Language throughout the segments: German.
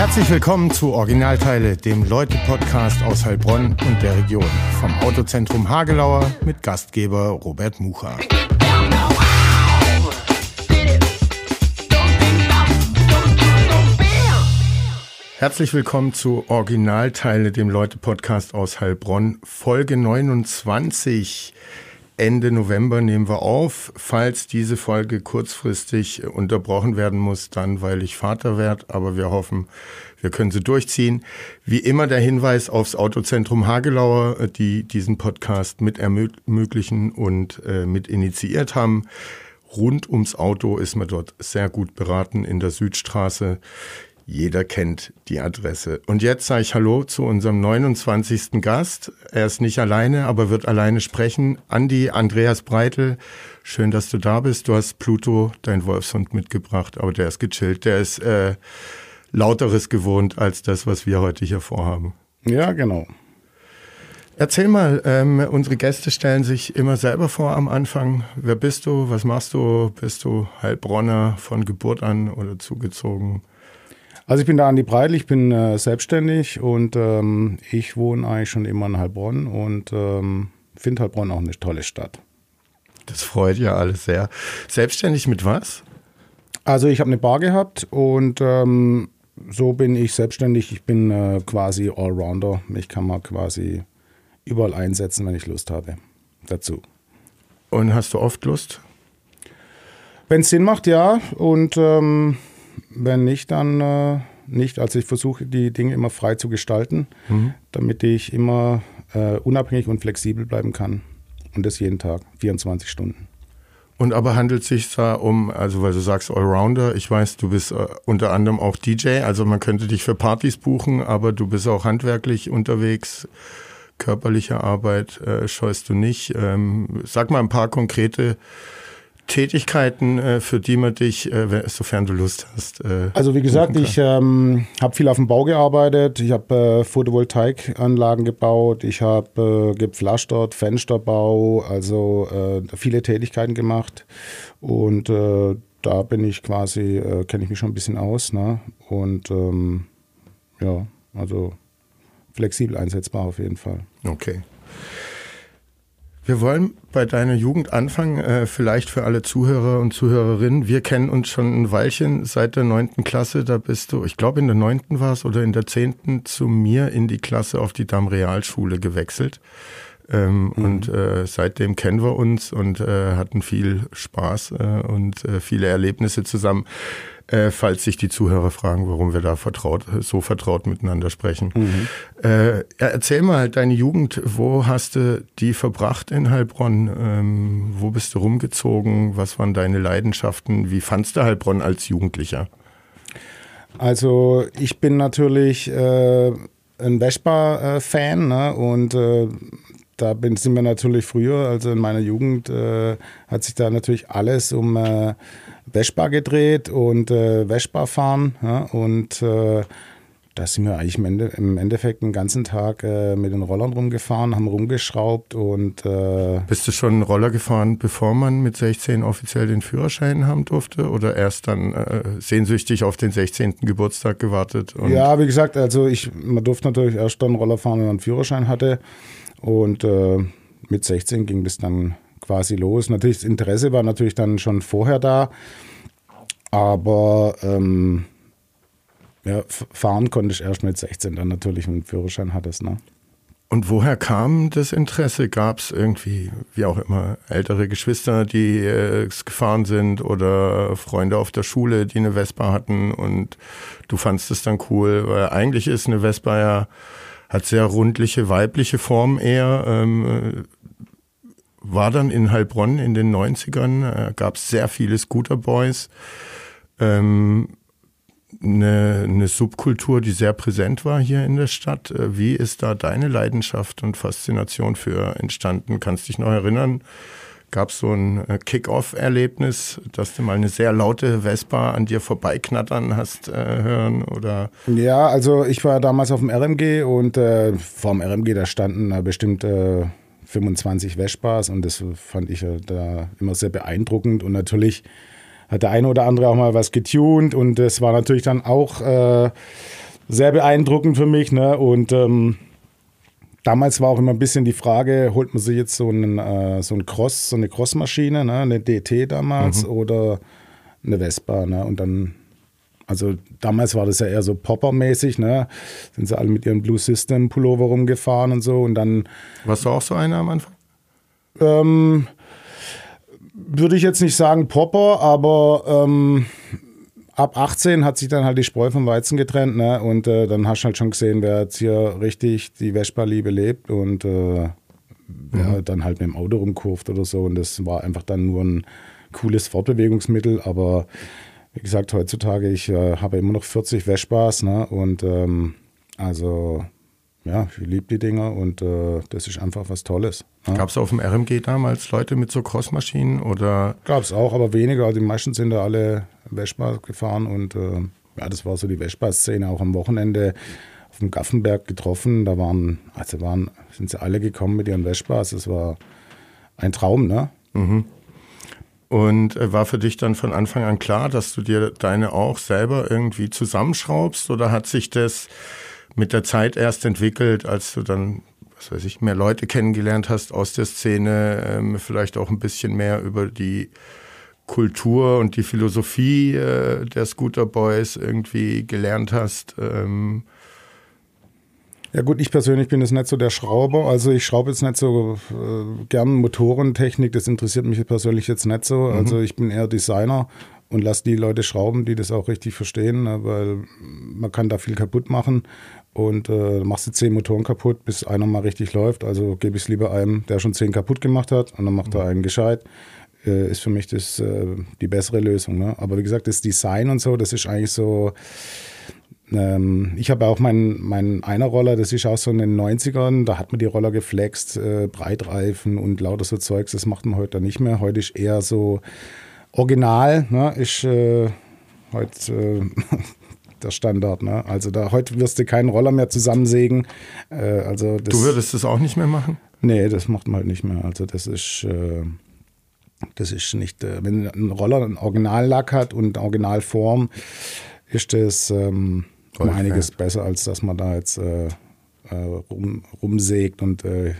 Herzlich willkommen zu Originalteile, dem Leute-Podcast aus Heilbronn und der Region. Vom Autozentrum Hagelauer mit Gastgeber Robert Mucha. Herzlich willkommen zu Originalteile, dem Leute-Podcast aus Heilbronn, Folge 29. Ende November nehmen wir auf. Falls diese Folge kurzfristig unterbrochen werden muss, dann weil ich Vater werde. Aber wir hoffen, wir können sie durchziehen. Wie immer der Hinweis aufs Autozentrum Hagelauer, die diesen Podcast mit ermöglichen und äh, mit initiiert haben. Rund ums Auto ist man dort sehr gut beraten in der Südstraße. Jeder kennt die Adresse. Und jetzt sage ich Hallo zu unserem 29. Gast. Er ist nicht alleine, aber wird alleine sprechen. Andi Andreas Breitel, schön, dass du da bist. Du hast Pluto, dein Wolfshund, mitgebracht, aber der ist gechillt. Der ist äh, lauteres gewohnt als das, was wir heute hier vorhaben. Ja, genau. Erzähl mal, ähm, unsere Gäste stellen sich immer selber vor am Anfang. Wer bist du? Was machst du? Bist du Heilbronner von Geburt an oder zugezogen? Also ich bin da Andi Breitl, ich bin äh, selbstständig und ähm, ich wohne eigentlich schon immer in Heilbronn und ähm, finde Heilbronn auch eine tolle Stadt. Das freut ja alles sehr. Selbstständig mit was? Also ich habe eine Bar gehabt und ähm, so bin ich selbstständig. Ich bin äh, quasi Allrounder. Mich kann man quasi überall einsetzen, wenn ich Lust habe dazu. Und hast du oft Lust? Wenn es Sinn macht, ja. Und ähm, wenn nicht, dann äh, nicht. Also ich versuche die Dinge immer frei zu gestalten, mhm. damit ich immer äh, unabhängig und flexibel bleiben kann. Und das jeden Tag, 24 Stunden. Und aber handelt es sich da um, also weil du sagst Allrounder, ich weiß, du bist äh, unter anderem auch DJ, also man könnte dich für Partys buchen, aber du bist auch handwerklich unterwegs, körperliche Arbeit äh, scheust du nicht. Ähm, sag mal ein paar konkrete Tätigkeiten, äh, für die man dich, äh, sofern du Lust hast. Äh, also wie gesagt, ich ähm, habe viel auf dem Bau gearbeitet. Ich habe äh, Photovoltaikanlagen gebaut. Ich habe äh, gepflastert, Fensterbau, also äh, viele Tätigkeiten gemacht. Und da bin ich quasi, kenne ich mich schon ein bisschen aus. Ne? Und ähm, ja, also flexibel einsetzbar auf jeden Fall. Okay. Wir wollen bei deiner Jugend anfangen, äh, vielleicht für alle Zuhörer und Zuhörerinnen. Wir kennen uns schon ein Weilchen seit der neunten Klasse. Da bist du, ich glaube in der neunten war es oder in der zehnten zu mir in die Klasse auf die Damm-Realschule gewechselt. Ähm, mhm. Und äh, seitdem kennen wir uns und äh, hatten viel Spaß äh, und äh, viele Erlebnisse zusammen äh, falls sich die Zuhörer fragen, warum wir da vertraut, so vertraut miteinander sprechen. Mhm. Äh, erzähl mal deine Jugend, wo hast du die verbracht in Heilbronn? Ähm, wo bist du rumgezogen? Was waren deine Leidenschaften? Wie fandst du Heilbronn als Jugendlicher? Also ich bin natürlich äh, ein Vespa-Fan ne? und äh, da bin, sind wir natürlich früher, also in meiner Jugend, äh, hat sich da natürlich alles um äh, Vespa gedreht und äh, Vespa fahren. Ja, und äh, da sind wir eigentlich im, Ende, im Endeffekt den ganzen Tag äh, mit den Rollern rumgefahren, haben rumgeschraubt und. Äh, Bist du schon einen Roller gefahren, bevor man mit 16 offiziell den Führerschein haben durfte? Oder erst dann äh, sehnsüchtig auf den 16. Geburtstag gewartet? ja, wie gesagt, also ich, man durfte natürlich erst dann Roller fahren, wenn man einen Führerschein hatte. Und äh, mit 16 ging das dann quasi los. Natürlich, das Interesse war natürlich dann schon vorher da, aber ähm, ja, fahren konnte ich erst mit 16 dann natürlich, wenn du einen Führerschein hattest. Ne? Und woher kam das Interesse? Gab es irgendwie, wie auch immer, ältere Geschwister, die äh, gefahren sind oder Freunde auf der Schule, die eine Vespa hatten und du fandst es dann cool? Weil eigentlich ist eine Vespa ja, hat sehr rundliche, weibliche Form eher. Ähm, war dann in Heilbronn in den 90ern, äh, gab es sehr viele Scooter Boys. Ähm, eine, eine Subkultur, die sehr präsent war hier in der Stadt. Äh, wie ist da deine Leidenschaft und Faszination für entstanden? Kannst dich noch erinnern? Gab es so ein äh, Kick-Off-Erlebnis, dass du mal eine sehr laute Vespa an dir vorbeiknattern hast äh, hören? Oder? Ja, also ich war damals auf dem RMG und äh, vor dem RMG, da standen äh, bestimmt 25 Vespas und das fand ich da immer sehr beeindruckend und natürlich hat der eine oder andere auch mal was getuned und das war natürlich dann auch äh, sehr beeindruckend für mich. Ne? Und ähm, damals war auch immer ein bisschen die Frage, holt man sich jetzt so einen, äh, so einen Cross, so eine Crossmaschine, ne? eine DT damals mhm. oder eine Vespa. Ne? Und dann, also damals war das ja eher so Popper-mäßig, ne? Sind sie alle mit ihren Blue System Pullover rumgefahren und so. Und dann. Warst du auch so einer am Anfang? Ähm, würde ich jetzt nicht sagen Popper, aber ähm, ab 18 hat sich dann halt die Spreu vom Weizen getrennt, ne? Und äh, dann hast du halt schon gesehen, wer jetzt hier richtig die Vespa-Liebe lebt und äh, mhm. dann halt mit dem Auto rumkurft oder so. Und das war einfach dann nur ein cooles Fortbewegungsmittel, aber wie gesagt, heutzutage, ich äh, habe immer noch 40 Vespas, ne? Und ähm, also ja, ich liebe die Dinger und äh, das ist einfach was Tolles. Ja. Gab es auf dem RMG damals Leute mit so Crossmaschinen oder? Gab es auch, aber weniger. Die meisten sind da alle Vespa gefahren und äh, ja, das war so die Vespa-Szene auch am Wochenende auf dem Gaffenberg getroffen. Da waren, also waren, sind sie alle gekommen mit ihren Vespas. Es war ein Traum, ne? Mhm. Und äh, war für dich dann von Anfang an klar, dass du dir deine auch selber irgendwie zusammenschraubst oder hat sich das mit der Zeit erst entwickelt, als du dann, was weiß ich, mehr Leute kennengelernt hast aus der Szene, ähm, vielleicht auch ein bisschen mehr über die Kultur und die Philosophie äh, der Scooter Boys irgendwie gelernt hast. Ja gut, ich persönlich bin jetzt nicht so der Schrauber. Also ich schraube jetzt nicht so äh, gern Motorentechnik. Das interessiert mich persönlich jetzt nicht so. Mhm. Also ich bin eher Designer und lasse die Leute schrauben, die das auch richtig verstehen, ne, weil man kann da viel kaputt machen und äh, machst du zehn Motoren kaputt, bis einer mal richtig läuft. Also gebe ich es lieber einem, der schon zehn kaputt gemacht hat und dann macht mhm. er einen gescheit. Äh, ist für mich das äh, die bessere Lösung. Ne? Aber wie gesagt, das Design und so, das ist eigentlich so. Ähm, ich habe auch meinen mein Einer-Roller, das ist auch so in den 90ern, da hat man die Roller geflext, äh, Breitreifen und lauter so Zeugs, das macht man heute nicht mehr. Heute ist eher so original, ne? ist äh, heute äh, der Standard. Ne? Also da heute wirst du keinen Roller mehr zusammensägen. Äh, also das, du würdest das auch nicht mehr machen? Nee, das macht man halt nicht mehr. Also das ist, äh, das ist nicht, äh, wenn ein Roller einen Originallack hat und Originalform, ist das ähm, um einiges Fan. besser, als dass man da jetzt äh, äh, rum, rumsägt und äh,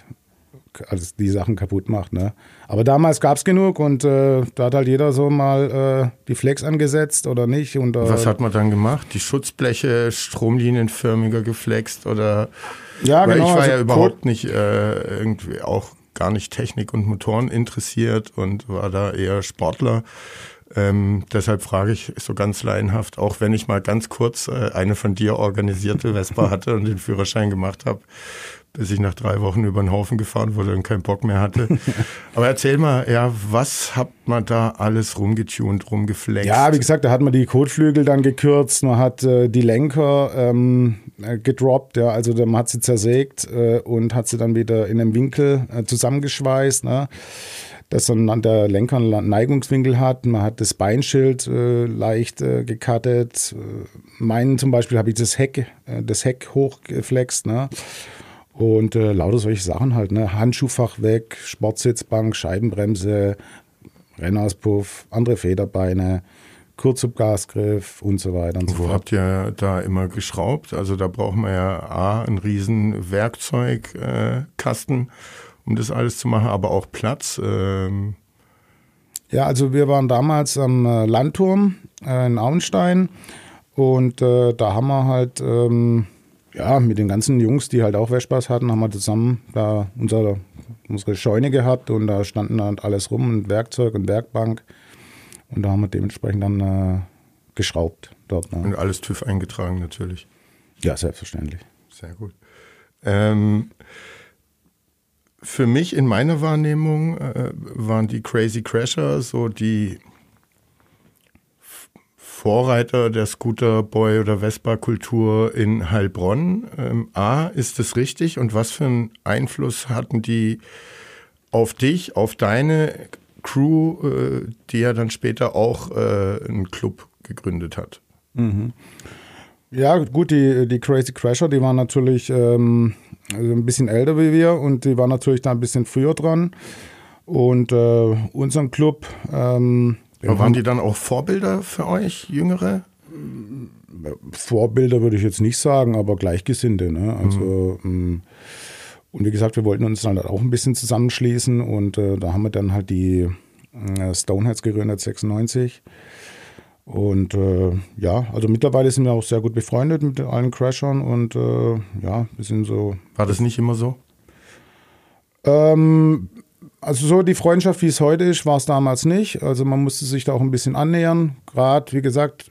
also die Sachen kaputt macht. Ne? Aber damals gab es genug und äh, da hat halt jeder so mal äh, die Flex angesetzt oder nicht. Und, äh, Was hat man dann gemacht? Die Schutzbleche stromlinienförmiger geflext oder? Ja, Weil genau. Ich war also ja überhaupt nicht äh, irgendwie auch gar nicht Technik und Motoren interessiert und war da eher Sportler. Ähm, deshalb frage ich so ganz laienhaft, auch wenn ich mal ganz kurz äh, eine von dir organisierte Vespa hatte und den Führerschein gemacht habe, bis ich nach drei Wochen über den Haufen gefahren wurde und keinen Bock mehr hatte. Aber erzähl mal, ja, was hat man da alles rumgetunt, rumgeflext? Ja, wie gesagt, da hat man die Kotflügel dann gekürzt, man hat äh, die Lenker ähm, äh, gedroppt, ja, also man hat sie zersägt äh, und hat sie dann wieder in einem Winkel äh, zusammengeschweißt, ne? Dass dann der Lenker einen Neigungswinkel hat. Man hat das Beinschild äh, leicht äh, gekattet. Äh, meinen zum Beispiel habe ich das Heck, äh, das Heck hochgeflext. Ne? Und äh, lauter solche Sachen halt, ne? Handschuhfach weg, Sportsitzbank, Scheibenbremse, Rennauspuff, andere Federbeine, Kurzhubgasgriff und so weiter und so fort. Wo habt ihr da immer geschraubt? Also da braucht man ja A, einen riesen Werkzeugkasten, äh, um das alles zu machen, aber auch Platz. Ähm. Ja, also wir waren damals am äh, Landturm äh, in Auenstein und äh, da haben wir halt... Ähm, ja, mit den ganzen Jungs, die halt auch Vespas hatten, haben wir zusammen da unser, unsere Scheune gehabt und da standen dann alles rum und Werkzeug und Werkbank. Und da haben wir dementsprechend dann äh, geschraubt dort. Ne? Und alles TÜV eingetragen natürlich. Ja, selbstverständlich. Sehr gut. Ähm, für mich in meiner Wahrnehmung äh, waren die Crazy Crasher so die Vorreiter der Scooterboy oder Vespa-Kultur in Heilbronn. Ähm, A, ist das richtig? Und was für einen Einfluss hatten die auf dich, auf deine Crew, äh, die ja dann später auch äh, einen Club gegründet hat? Mhm. Ja, gut, die, die Crazy Crasher, die waren natürlich ähm, also ein bisschen älter wie wir und die waren natürlich da ein bisschen früher dran. Und äh, unseren Club, ähm, aber waren die dann auch Vorbilder für euch, Jüngere? Vorbilder würde ich jetzt nicht sagen, aber Gleichgesinnte. Ne? Also mhm. und wie gesagt, wir wollten uns dann halt auch ein bisschen zusammenschließen und äh, da haben wir dann halt die äh, Stoneheads gegründet 96. Und äh, ja, also mittlerweile sind wir auch sehr gut befreundet mit allen Crashern und äh, ja, wir sind so. War das nicht immer so? Ähm, also so die Freundschaft, wie es heute ist, war es damals nicht. Also man musste sich da auch ein bisschen annähern. Gerade, wie gesagt,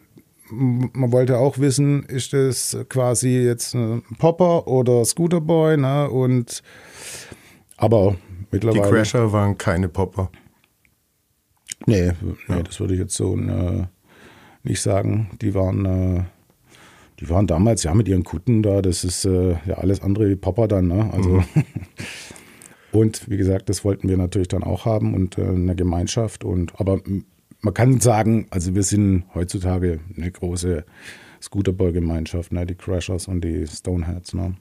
man wollte auch wissen, ist das quasi jetzt ein Popper oder Scooterboy, ne? Und aber mittlerweile. Die Crasher waren keine Popper. Nee, nee ja. das würde ich jetzt so äh, nicht sagen. Die waren, äh, die waren damals ja mit ihren Kutten da, das ist äh, ja alles andere wie Popper dann, ne? Also mhm. Und wie gesagt, das wollten wir natürlich dann auch haben und äh, eine Gemeinschaft. Und aber man kann sagen, also wir sind heutzutage eine große Scooterboy-Gemeinschaft, ne? die Crashers und die Stoneheads. Ne?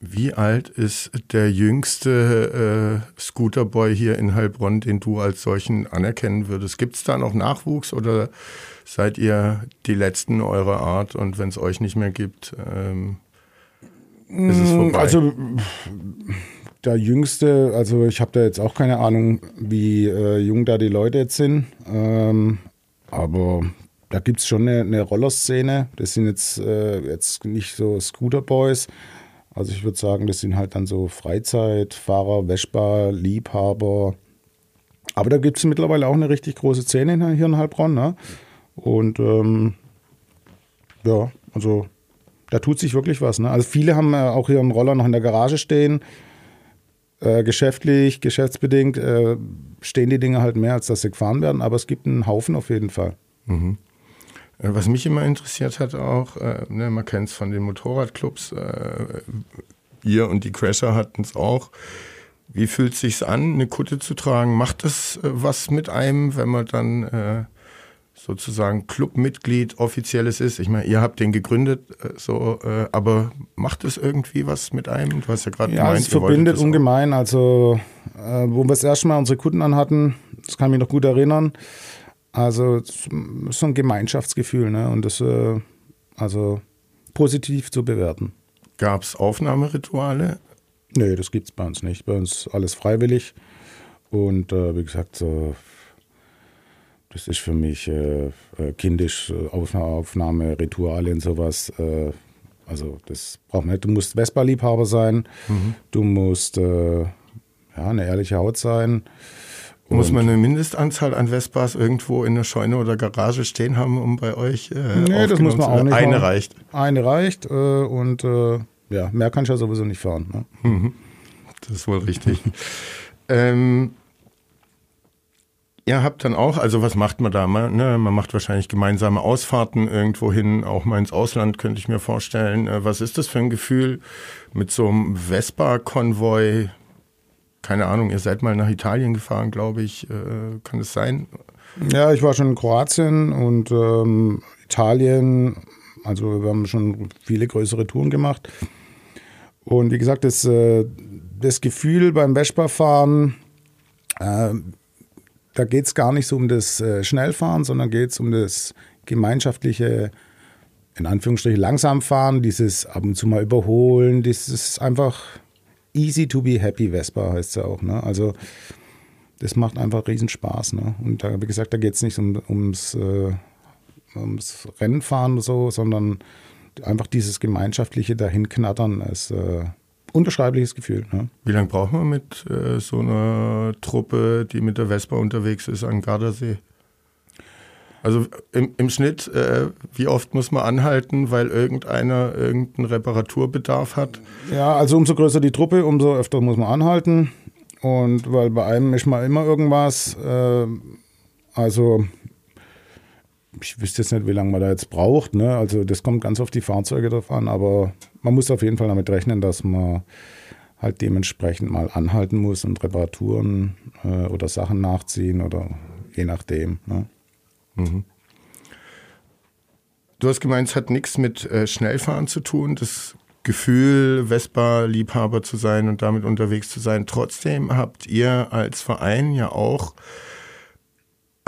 Wie alt ist der jüngste äh, Scooterboy hier in Heilbronn, den du als solchen anerkennen würdest? Gibt es da noch Nachwuchs oder seid ihr die Letzten eurer Art und wenn es euch nicht mehr gibt, ähm, ist es vorbei? Also der Jüngste, also ich habe da jetzt auch keine Ahnung, wie äh, jung da die Leute jetzt sind. Ähm, aber da gibt es schon eine, eine Rollerszene. Das sind jetzt, äh, jetzt nicht so Scooterboys. Also ich würde sagen, das sind halt dann so Freizeitfahrer, Wäschbar, Liebhaber. Aber da gibt es mittlerweile auch eine richtig große Szene hier in Heilbronn. Ne? Und ähm, ja, also da tut sich wirklich was. Ne? Also viele haben äh, auch ihren Roller noch in der Garage stehen. Äh, geschäftlich, geschäftsbedingt äh, stehen die Dinge halt mehr, als dass sie gefahren werden, aber es gibt einen Haufen auf jeden Fall. Mhm. Äh, was mich immer interessiert hat auch, äh, ne, man kennt es von den Motorradclubs, äh, ihr und die Crasher hatten es auch. Wie fühlt es sich an, eine Kutte zu tragen? Macht das was mit einem, wenn man dann sozusagen Clubmitglied offizielles ist. Ich meine, ihr habt den gegründet, äh, so, äh, aber macht es irgendwie was mit einem? Du hast ja gerade ja, gemeint, es verbindet ungemein. Also, äh, wo wir das erste Mal unsere Kunden anhatten, das kann ich mich noch gut erinnern. Also, so ein Gemeinschaftsgefühl, ne? Und das, also positiv zu bewerten. Gab es Aufnahmerituale? Nee, das gibt es bei uns nicht. Bei uns alles freiwillig. Und äh, wie gesagt, so das ist für mich äh, äh kindisch, äh, Aufnahme, Rituale und sowas. Äh, also das braucht man nicht. Du musst Vespa-Liebhaber sein, mhm. du musst äh, ja, eine ehrliche Haut sein. Muss man eine Mindestanzahl an Vespas irgendwo in der Scheune oder Garage stehen haben, um bei euch äh, Nee, das muss man auch nicht Eine haben. reicht. Eine reicht äh, und äh, ja, mehr kann ich ja sowieso nicht fahren. Ne? Mhm. Das ist wohl richtig. ähm, Ihr habt dann auch, also was macht man da? Man, ne, man macht wahrscheinlich gemeinsame Ausfahrten irgendwo hin, auch mal ins Ausland, könnte ich mir vorstellen. Äh, was ist das für ein Gefühl mit so einem Vespa-Konvoi? Keine Ahnung, ihr seid mal nach Italien gefahren, glaube ich. Äh, kann es sein? Ja, ich war schon in Kroatien und ähm, Italien. Also wir haben schon viele größere Touren gemacht. Und wie gesagt, das, äh, das Gefühl beim Vespa-Fahren, da geht es gar nicht so um das äh, Schnellfahren, sondern geht es um das gemeinschaftliche, in Anführungsstrichen, Langsamfahren, dieses ab und zu mal überholen, dieses einfach easy to be happy Vespa heißt es ja auch. Ne? Also das macht einfach riesen Spaß. Ne? Und da, wie gesagt, da geht es nicht um, ums, äh, ums Rennfahren oder so, sondern einfach dieses gemeinschaftliche Dahinknattern. Es, äh, unbeschreibliches Gefühl. Ne? Wie lange braucht man mit äh, so einer Truppe, die mit der Vespa unterwegs ist, an Gardasee? Also im, im Schnitt, äh, wie oft muss man anhalten, weil irgendeiner irgendeinen Reparaturbedarf hat? Ja, also umso größer die Truppe, umso öfter muss man anhalten. Und weil bei einem ist mal immer irgendwas. Äh, also ich wüsste jetzt nicht, wie lange man da jetzt braucht. Ne? Also das kommt ganz auf die Fahrzeuge drauf an, aber man muss auf jeden Fall damit rechnen, dass man halt dementsprechend mal anhalten muss und Reparaturen äh, oder Sachen nachziehen oder je nachdem. Ne? Mhm. Du hast gemeint, es hat nichts mit äh, Schnellfahren zu tun. Das Gefühl, Vespa-Liebhaber zu sein und damit unterwegs zu sein. Trotzdem habt ihr als Verein ja auch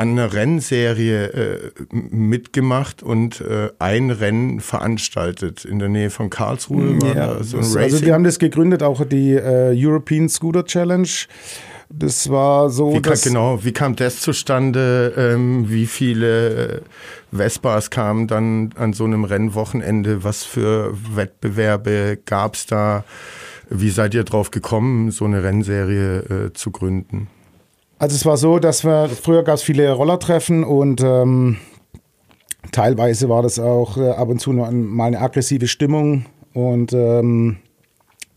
an einer Rennserie äh, mitgemacht und äh, ein Rennen veranstaltet in der Nähe von Karlsruhe. War ja, so also wir haben das gegründet, auch die äh, European Scooter Challenge. Das war so. Wie kam, genau, wie kam das zustande? Ähm, wie viele äh, Vespas kamen dann an so einem Rennwochenende? Was für Wettbewerbe gab es da? Wie seid ihr drauf gekommen, so eine Rennserie äh, zu gründen? Also es war so, dass wir, früher gab es viele Rollertreffen und ähm, teilweise war das auch äh, ab und zu mal eine aggressive Stimmung und ähm,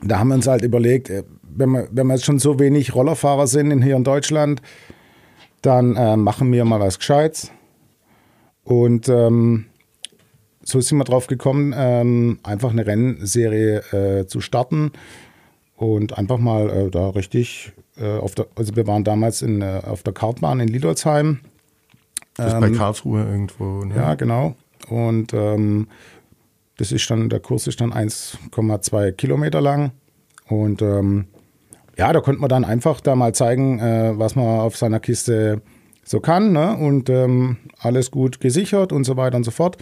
da haben wir uns halt überlegt, äh, wenn wir, wenn wir jetzt schon so wenig Rollerfahrer sind in, hier in Deutschland, dann äh, machen wir mal was Gescheites. Und ähm, so sind wir drauf gekommen, ähm, einfach eine Rennserie äh, zu starten und einfach mal äh, da richtig äh, auf der, also wir waren damals in, äh, auf der Kartbahn in Lidolsheim. Das ist ähm, bei Karlsruhe irgendwo, ne? Ja, genau. Und ähm, das ist dann, der Kurs ist dann 1,2 Kilometer lang. Und ähm, ja, da konnte man dann einfach da mal zeigen, äh, was man auf seiner Kiste so kann. Ne? Und ähm, alles gut gesichert und so weiter und so fort.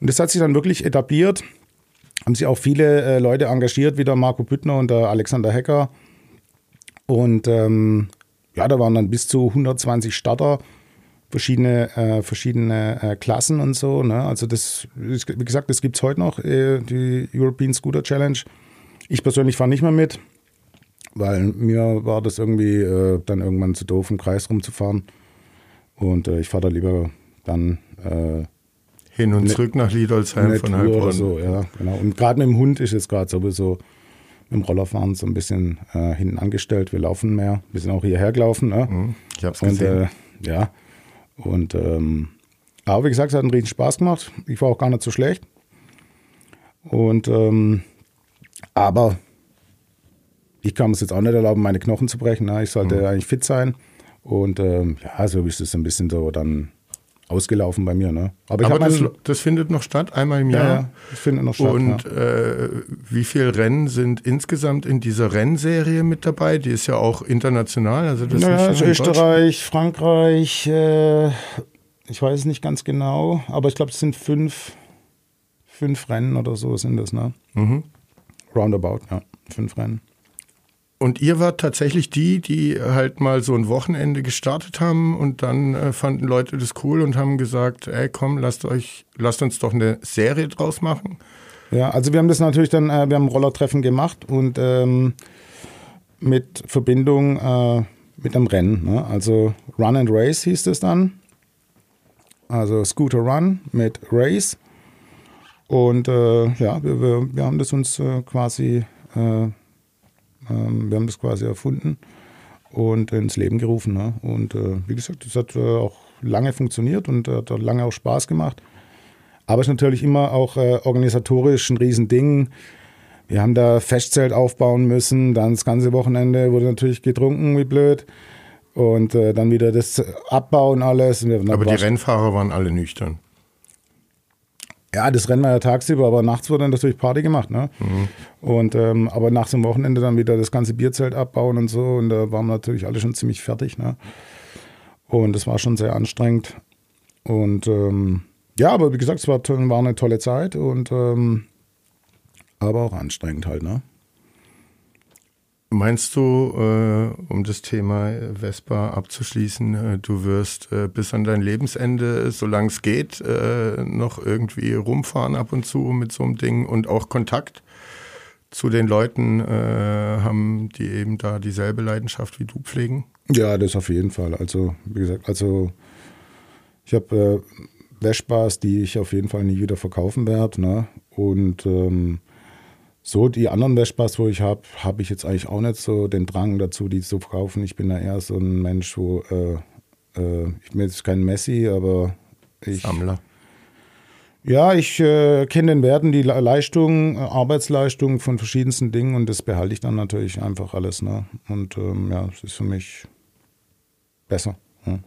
Und das hat sich dann wirklich etabliert. Haben sich auch viele äh, Leute engagiert, wie der Marco Büttner und der Alexander Hecker. Und ähm, ja, da waren dann bis zu 120 Starter, verschiedene, äh, verschiedene äh, Klassen und so. Ne? Also das, wie gesagt, das gibt es heute noch, äh, die European Scooter Challenge. Ich persönlich fahre nicht mehr mit, weil mir war das irgendwie äh, dann irgendwann zu doof, im Kreis rumzufahren. Und äh, ich fahre da lieber dann äh, hin und ne, zurück nach Liedolsheim von Heilbronn. So, ja, genau. Und gerade mit dem Hund ist es gerade sowieso dem Rollerfahren so ein bisschen äh, hinten angestellt. Wir laufen mehr. Wir sind auch hierher gelaufen. Ne? Mhm, ich habe es gesehen. Äh, ja. Und ähm, aber wie gesagt, es hat einen riesen Spaß gemacht. Ich war auch gar nicht so schlecht. Und ähm, aber ich kann es jetzt auch nicht erlauben, meine Knochen zu brechen. Ne? Ich sollte mhm. eigentlich fit sein. Und ähm, ja, so ist es ein bisschen so dann ausgelaufen bei mir. Ne? Aber, Aber das, das, findet noch statt, einmal im Jahr. Ja, das findet noch statt. Und ja. äh, wie viele Rennen sind insgesamt in dieser Rennserie mit dabei? Die ist ja auch international. Also das naja, ist Österreich, Frankreich, äh, ich weiß es nicht ganz genau, aber ich glaube, es sind fünf, fünf Rennen oder so sind das, ne? Mhm. Roundabout, ja, fünf Rennen. Und ihr wart tatsächlich die, die halt mal so ein Wochenende gestartet haben und dann äh, fanden Leute das cool und haben gesagt, ey komm, lasst euch, lasst uns doch eine Serie draus machen. Ja, also wir haben das natürlich dann, äh, wir haben Rollertreffen gemacht und ähm, mit Verbindung äh, mit einem Rennen. Ne? Also Run and Race hieß es dann. Also Scooter Run mit Race. Und äh, ja, wir, wir, wir, haben das uns äh, quasi äh, ähm, wir haben das quasi erfunden und ins Leben gerufen. Ne? Und äh, wie gesagt, das hat äh, auch lange funktioniert und äh, hat lange auch Spaß gemacht. Aber es ist natürlich immer auch äh, organisatorisch ein Riesending. Wir haben da Festzelt aufbauen müssen, dann das ganze Wochenende wurde natürlich getrunken wie blöd und äh, dann wieder das Abbauen alles. Aber die Rennfahrer waren alle nüchtern. Ja, das Rennen war ja tagsüber, aber nachts wurde dann natürlich Party gemacht. Ne? Mhm. Und, ähm, aber nach dem Wochenende dann wieder das ganze Bierzelt abbauen und so. Und da waren natürlich alle schon ziemlich fertig. Ne? Und das war schon sehr anstrengend. Und ähm, ja, aber wie gesagt, es war, war eine tolle Zeit und ähm, aber auch anstrengend halt. Ne? Meinst du, äh, um das Thema Vespa abzuschließen, äh, du wirst äh, bis an dein Lebensende, solange es geht, äh, noch irgendwie rumfahren ab und zu mit so einem Ding und auch Kontakt zu den Leuten äh, haben, die eben da dieselbe Leidenschaft wie du pflegen? Ja, das auf jeden Fall. Also, wie gesagt, also ich habe äh, Vespas, die ich auf jeden Fall nie wieder verkaufen werde. Ne? Und ähm, so, die anderen Vespas, wo ich habe, habe ich jetzt eigentlich auch nicht so den Drang dazu, die zu verkaufen. Ich bin da eher so ein Mensch, wo äh, äh, ich bin jetzt kein Messi, aber ich. Sammler. Ja, ich äh, kenne den Werten, die Leistung, Arbeitsleistung von verschiedensten Dingen und das behalte ich dann natürlich einfach alles. Ne? Und ähm, ja, es ist für mich besser. Ja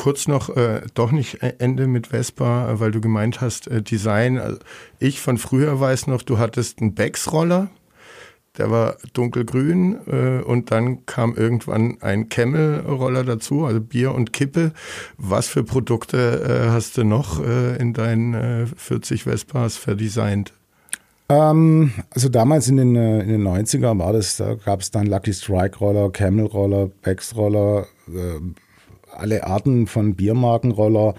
kurz noch, äh, doch nicht e-, Ende mit Vespa, äh, weil du gemeint hast, äh, Design. Also ich von früher weiß noch, du hattest einen Becks-Roller, der war dunkelgrün äh, und dann kam irgendwann ein Camel-Roller dazu, also Bier und Kippe. Was für Produkte äh, hast du noch äh, in deinen 40 äh, Vespas verdesignt? Ähm, also damals in den, äh, in den 90er war das, da gab es dann Lucky Strike Roller, Camel Roller, Bex Roller, äh, alle Arten von Biermarkenroller.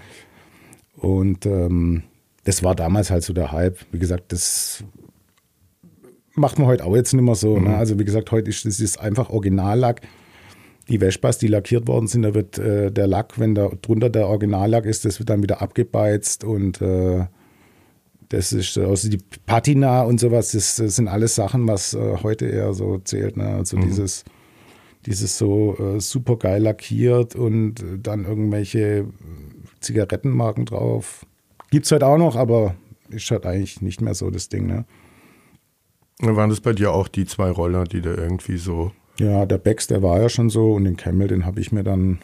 Und ähm, das war damals halt so der Hype. Wie gesagt, das macht man heute auch jetzt nicht mehr so. Ne? Mhm. Ne? Also wie gesagt, heute ist ist einfach Originallack. Die Vespas, die lackiert worden sind, da wird äh, der Lack, wenn da drunter der Originallack ist, das wird dann wieder abgebeizt und äh, das ist also die Patina und sowas, das, das sind alles Sachen, was äh, heute eher so zählt. Ne? Also mhm. dieses, dieses so äh, super geil lackiert und dann irgendwelche Zigarettenmarken drauf. Gibt es halt auch noch, aber ist halt eigentlich nicht mehr so das Ding. Ne? Waren das bei dir auch die zwei Roller, die da irgendwie so. Ja, der Becks, der war ja schon so und den Camel, den habe ich mir dann,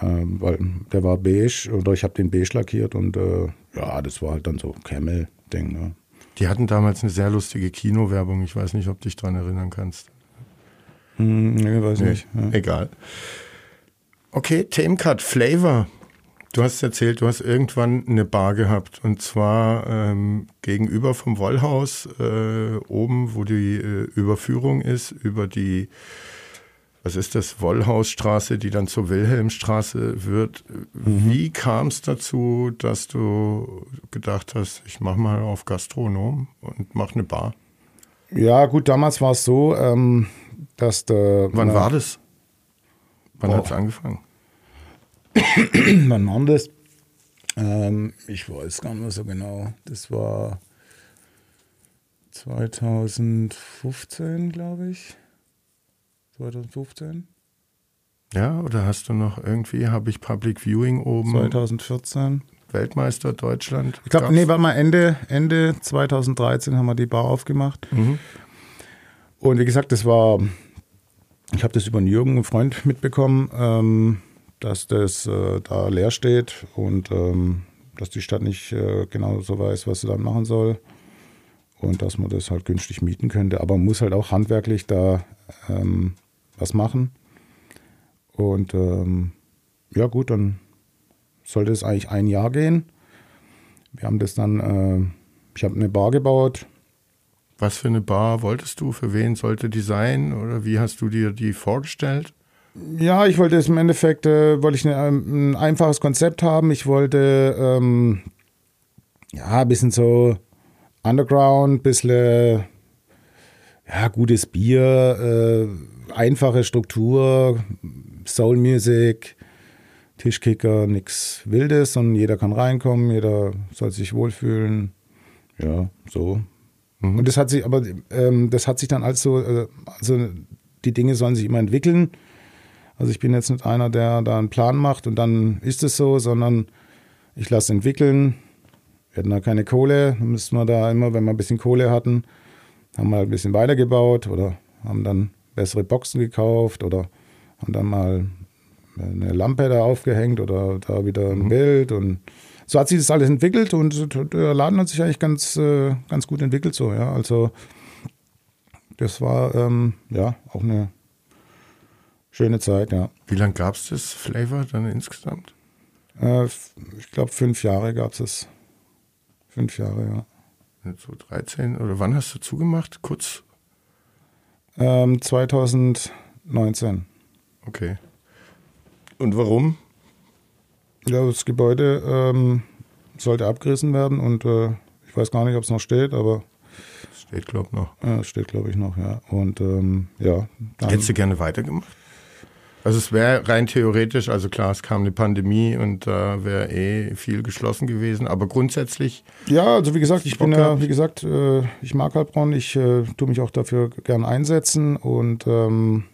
äh, weil der war beige oder ich habe den beige lackiert und äh, ja, das war halt dann so Camel. Ding. Ne? Die hatten damals eine sehr lustige Kinowerbung. Ich weiß nicht, ob du dich daran erinnern kannst. Hm, nee, weiß nee, nicht. Ja. Egal. Okay, Themencut, Flavor. Du hast erzählt, du hast irgendwann eine Bar gehabt und zwar ähm, gegenüber vom Wollhaus, äh, oben, wo die äh, Überführung ist, über die was ist das, Wollhausstraße, die dann zur Wilhelmstraße wird. Mhm. Wie kam es dazu, dass du gedacht hast, ich mache mal auf Gastronom und mache eine Bar? Ja, gut, damals war es so, ähm, dass der. Wann na, war das? Wann hat es angefangen? Wann war das? Ähm, ich weiß gar nicht mehr so genau. Das war 2015, glaube ich. 2015. Ja, oder hast du noch irgendwie, habe ich Public Viewing oben? 2014. Weltmeister Deutschland. Ich glaube, nee, warte mal, Ende, Ende 2013 haben wir die Bar aufgemacht. Mhm. Und wie gesagt, das war, ich habe das über einen Jürgen, einen Freund, mitbekommen, ähm, dass das äh, da leer steht und ähm, dass die Stadt nicht äh, genau so weiß, was sie dann machen soll. Und dass man das halt günstig mieten könnte. Aber man muss halt auch handwerklich da ähm, was machen. Und ähm, ja gut, dann sollte es eigentlich ein Jahr gehen. Wir haben das dann, äh, ich habe eine Bar gebaut. Was für eine Bar wolltest du? Für wen sollte die sein? Oder wie hast du dir die vorgestellt? Ja, ich wollte es im Endeffekt, äh, wollte ich eine, ein einfaches Konzept haben. Ich wollte ähm, ja ein bisschen so Underground, ein bisschen ja, gutes Bier, äh, einfache Struktur, Soul Music, Tischkicker, nichts Wildes, sondern jeder kann reinkommen, jeder soll sich wohlfühlen. Ja, so. Mhm. Und das hat sich, aber ähm, das hat sich dann als so, äh, also die Dinge sollen sich immer entwickeln. Also ich bin jetzt nicht einer, der da einen Plan macht und dann ist es so, sondern ich lasse entwickeln. Wir hatten da keine Kohle, dann müssten wir da immer, wenn wir ein bisschen Kohle hatten, haben wir halt ein bisschen weitergebaut oder haben dann bessere Boxen gekauft oder haben dann mal eine Lampe da aufgehängt oder da wieder ein mhm. Bild und so hat sich das alles entwickelt und der Laden hat sich eigentlich ganz, äh, ganz gut entwickelt so, ja. Also das war ähm, ja auch eine schöne Zeit, ja. Wie lange gab es das Flavor dann insgesamt? Äh, ich glaube fünf Jahre gab es es. Fünf Jahre, ja. So 13 oder wann hast du zugemacht? Kurz ähm, 2019. Okay. Und warum? Ja, das Gebäude ähm, sollte abgerissen werden und äh, ich weiß gar nicht, ob es noch steht, aber. Steht, glaube ich, noch. Ja, steht, glaube ich, noch, ja. Und ähm, ja. Hättest du gerne weitergemacht? Also es wäre rein theoretisch, also klar, es kam eine Pandemie und da äh, wäre eh viel geschlossen gewesen, aber grundsätzlich. Ja, also wie gesagt, ich bin ja, wie gesagt, äh, ich mag Heilbronn, ich äh, tue mich auch dafür gern einsetzen und ähm,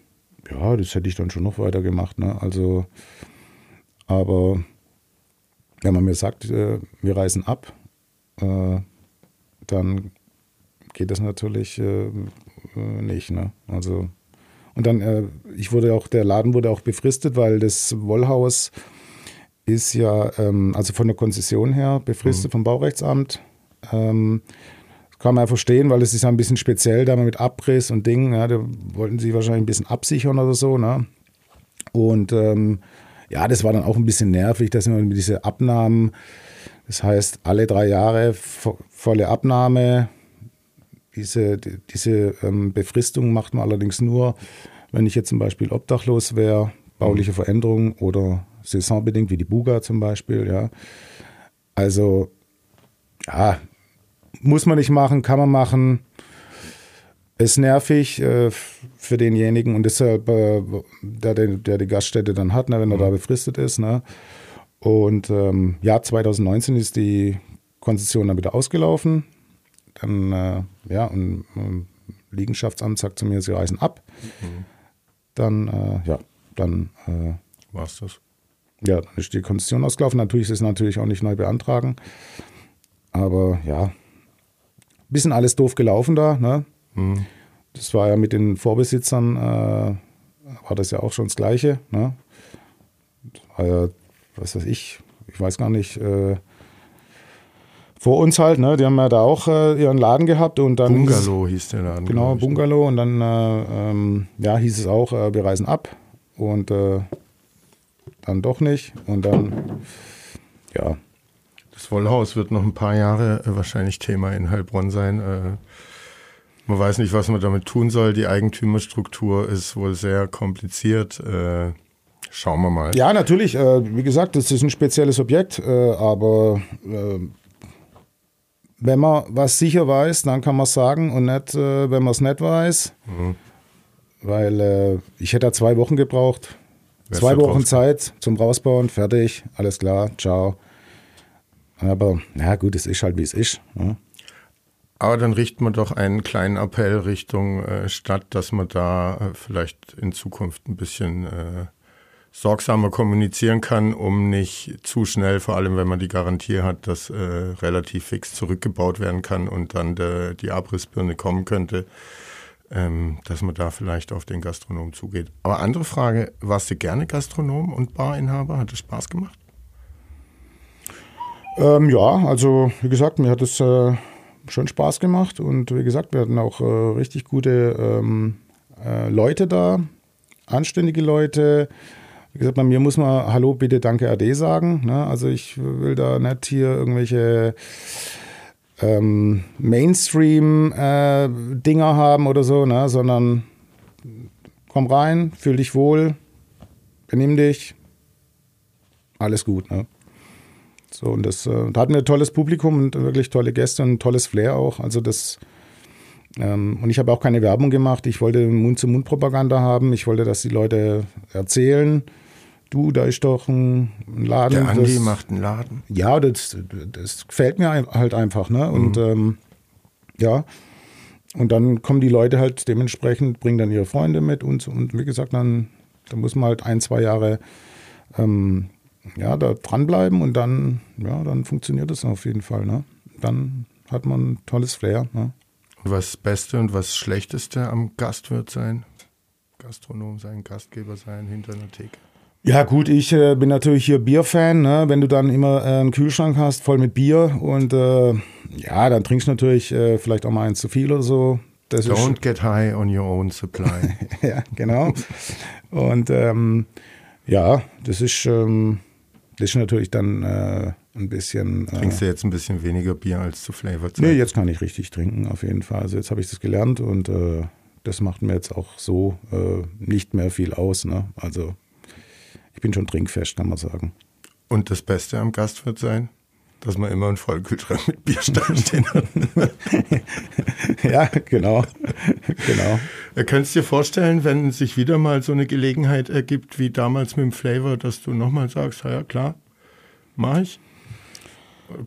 ja, das hätte ich dann schon noch weiter gemacht. Ne? Also, aber wenn man mir sagt, äh, wir reisen ab, äh, dann geht das natürlich äh, nicht. Ne? Also und dann, ich wurde auch, der Laden wurde auch befristet, weil das Wollhaus ist ja, ähm, also von der Konzession her, befristet mhm. vom Baurechtsamt. Ähm, kann man ja verstehen, weil es ist ein bisschen speziell, da mit Abriss und Dingen. Ja, da wollten sie wahrscheinlich ein bisschen absichern oder so. Ne? Und ähm, ja, das war dann auch ein bisschen nervig, dass immer diese Abnahmen, das heißt alle drei Jahre vo volle Abnahme. Diese, diese ähm, Befristung macht man allerdings nur, wenn ich jetzt zum Beispiel obdachlos wäre, bauliche Veränderung oder saisonbedingt, wie die Buga zum Beispiel. Ja. Also, ja, muss man nicht machen, kann man machen. Ist nervig äh, für denjenigen und deshalb, äh, der, der die Gaststätte dann hat, ne, wenn er mhm. da befristet ist. Ne. Und ähm, ja, 2019 ist die Konzession dann wieder ausgelaufen. Dann, äh, ja, und ähm, Liegenschaftsamt sagt zu mir, sie reisen ab. Mhm. Dann, äh, ja, dann. Äh, War's das? Ja, dann ist die Konzession ausgelaufen. Natürlich ist es natürlich auch nicht neu beantragen. Aber ja, bisschen alles doof gelaufen da. Ne? Mhm. Das war ja mit den Vorbesitzern, äh, war das ja auch schon das Gleiche. Ne? Das war ja, was weiß ich, ich weiß gar nicht, äh, vor uns halt, ne? Die haben ja da auch äh, ihren Laden gehabt und dann. Bungalow hieß der Laden. Genau, ne? Bungalow und dann äh, ähm, ja, hieß es auch, äh, wir reisen ab und äh, dann doch nicht. Und dann, ja, das Wollhaus wird noch ein paar Jahre wahrscheinlich Thema in Heilbronn sein. Äh, man weiß nicht, was man damit tun soll. Die Eigentümerstruktur ist wohl sehr kompliziert. Äh, schauen wir mal. Ja, natürlich. wie gesagt, das ist ein spezielles Objekt, aber wenn man was sicher weiß, dann kann man es sagen und nicht, wenn man es nicht weiß. Mhm. Weil ich hätte da zwei Wochen gebraucht. Wer zwei Wochen Zeit zum Rausbauen, fertig, alles klar, ciao. Aber na gut, es ist halt wie es ist. Ja. Aber dann richten wir doch einen kleinen Appell Richtung äh, Stadt, dass man da äh, vielleicht in Zukunft ein bisschen äh, sorgsamer kommunizieren kann, um nicht zu schnell, vor allem wenn man die Garantie hat, dass äh, relativ fix zurückgebaut werden kann und dann de, die Abrissbirne kommen könnte, ähm, dass man da vielleicht auf den Gastronom zugeht. Aber andere Frage, warst du gerne Gastronom und Barinhaber? Hat es Spaß gemacht? Ähm, ja, also wie gesagt, mir hat es äh, schon Spaß gemacht und wie gesagt, wir hatten auch äh, richtig gute ähm, äh, Leute da, anständige Leute. Wie gesagt, bei mir muss man Hallo, bitte, danke, Ade sagen. Ne? Also ich will da nicht hier irgendwelche ähm, Mainstream-Dinger äh, haben oder so, ne? sondern komm rein, fühl dich wohl, benimm dich, alles gut. Ne? So, und das, äh, da hatten wir ein tolles Publikum und wirklich tolle Gäste und ein tolles Flair auch. Also das, ähm, und ich habe auch keine Werbung gemacht. Ich wollte Mund-zu-Mund-Propaganda haben. Ich wollte, dass die Leute erzählen, du, da ist doch ein, Laden. Der Andi das, macht einen Laden. Ja, das, das gefällt mir halt einfach. Ne? Und mhm. ähm, ja, und dann kommen die Leute halt dementsprechend, bringen dann ihre Freunde mit und, und wie gesagt, dann, dann muss man halt ein, zwei Jahre ähm, ja, da dranbleiben und dann, ja, dann funktioniert es auf jeden Fall. Ne? Dann hat man ein tolles Flair. Ne? Und was Beste und was Schlechteste am Gastwirt sein? Gastronom sein, Gastgeber sein, hinter einer Theke? Ja gut, ich äh, bin natürlich hier Bierfan. Ne? Wenn du dann immer äh, einen Kühlschrank hast voll mit Bier und äh, ja, dann trinkst du natürlich äh, vielleicht auch mal eins zu viel oder so. Das Don't get high on your own supply. ja, genau. Und ähm, ja, das ist ähm, das ist natürlich dann äh, ein bisschen. Äh, Trinkst du jetzt ein bisschen weniger Bier als zu Flavorzeit? Nee, jetzt kann ich richtig trinken, auf jeden Fall. Also jetzt habe ich das gelernt und äh, das macht mir jetzt auch so äh, nicht mehr viel aus. Ne? Also ich bin schon trinkfest, kann man sagen. Und das Beste am Gastwirt sein? Dass man immer einen Vollkühlschrank mit Bier stehen hat. ja, genau. genau. Könntest du dir vorstellen, wenn sich wieder mal so eine Gelegenheit ergibt, wie damals mit dem Flavor, dass du nochmal sagst, ja klar, mach ich?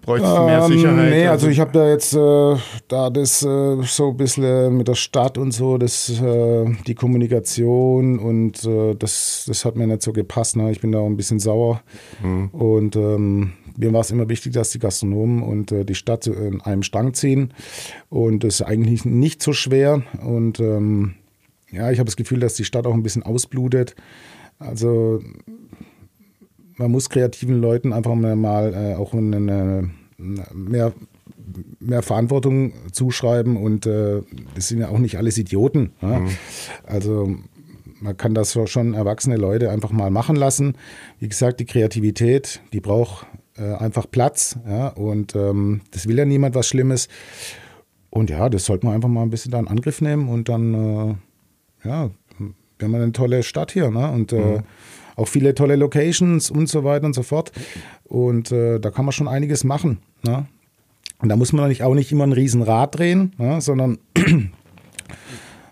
Bräuchtest du mehr ähm, Sicherheit? Nee, also, also ich habe da jetzt äh, da das äh, so ein bisschen mit der Stadt und so, das, äh, die Kommunikation und äh, das, das hat mir nicht so gepasst. Ne? Ich bin da auch ein bisschen sauer. Mhm. Und ähm, mir war es immer wichtig, dass die Gastronomen und äh, die Stadt in einem Stang ziehen. Und das ist eigentlich nicht so schwer. Und ähm, ja, ich habe das Gefühl, dass die Stadt auch ein bisschen ausblutet. Also man muss kreativen Leuten einfach mal äh, auch eine, eine, mehr, mehr Verantwortung zuschreiben und äh, das sind ja auch nicht alles Idioten. Ja? Mhm. Also man kann das schon erwachsene Leute einfach mal machen lassen. Wie gesagt, die Kreativität, die braucht äh, einfach Platz. Ja? Und ähm, das will ja niemand was Schlimmes. Und ja, das sollte man einfach mal ein bisschen da in Angriff nehmen und dann, äh, ja, wir haben eine tolle Stadt hier. Ne? Und äh, mhm. auch viele tolle Locations und so weiter und so fort. Und äh, da kann man schon einiges machen. Ne? Und da muss man auch nicht immer ein Riesenrad drehen, ne? sondern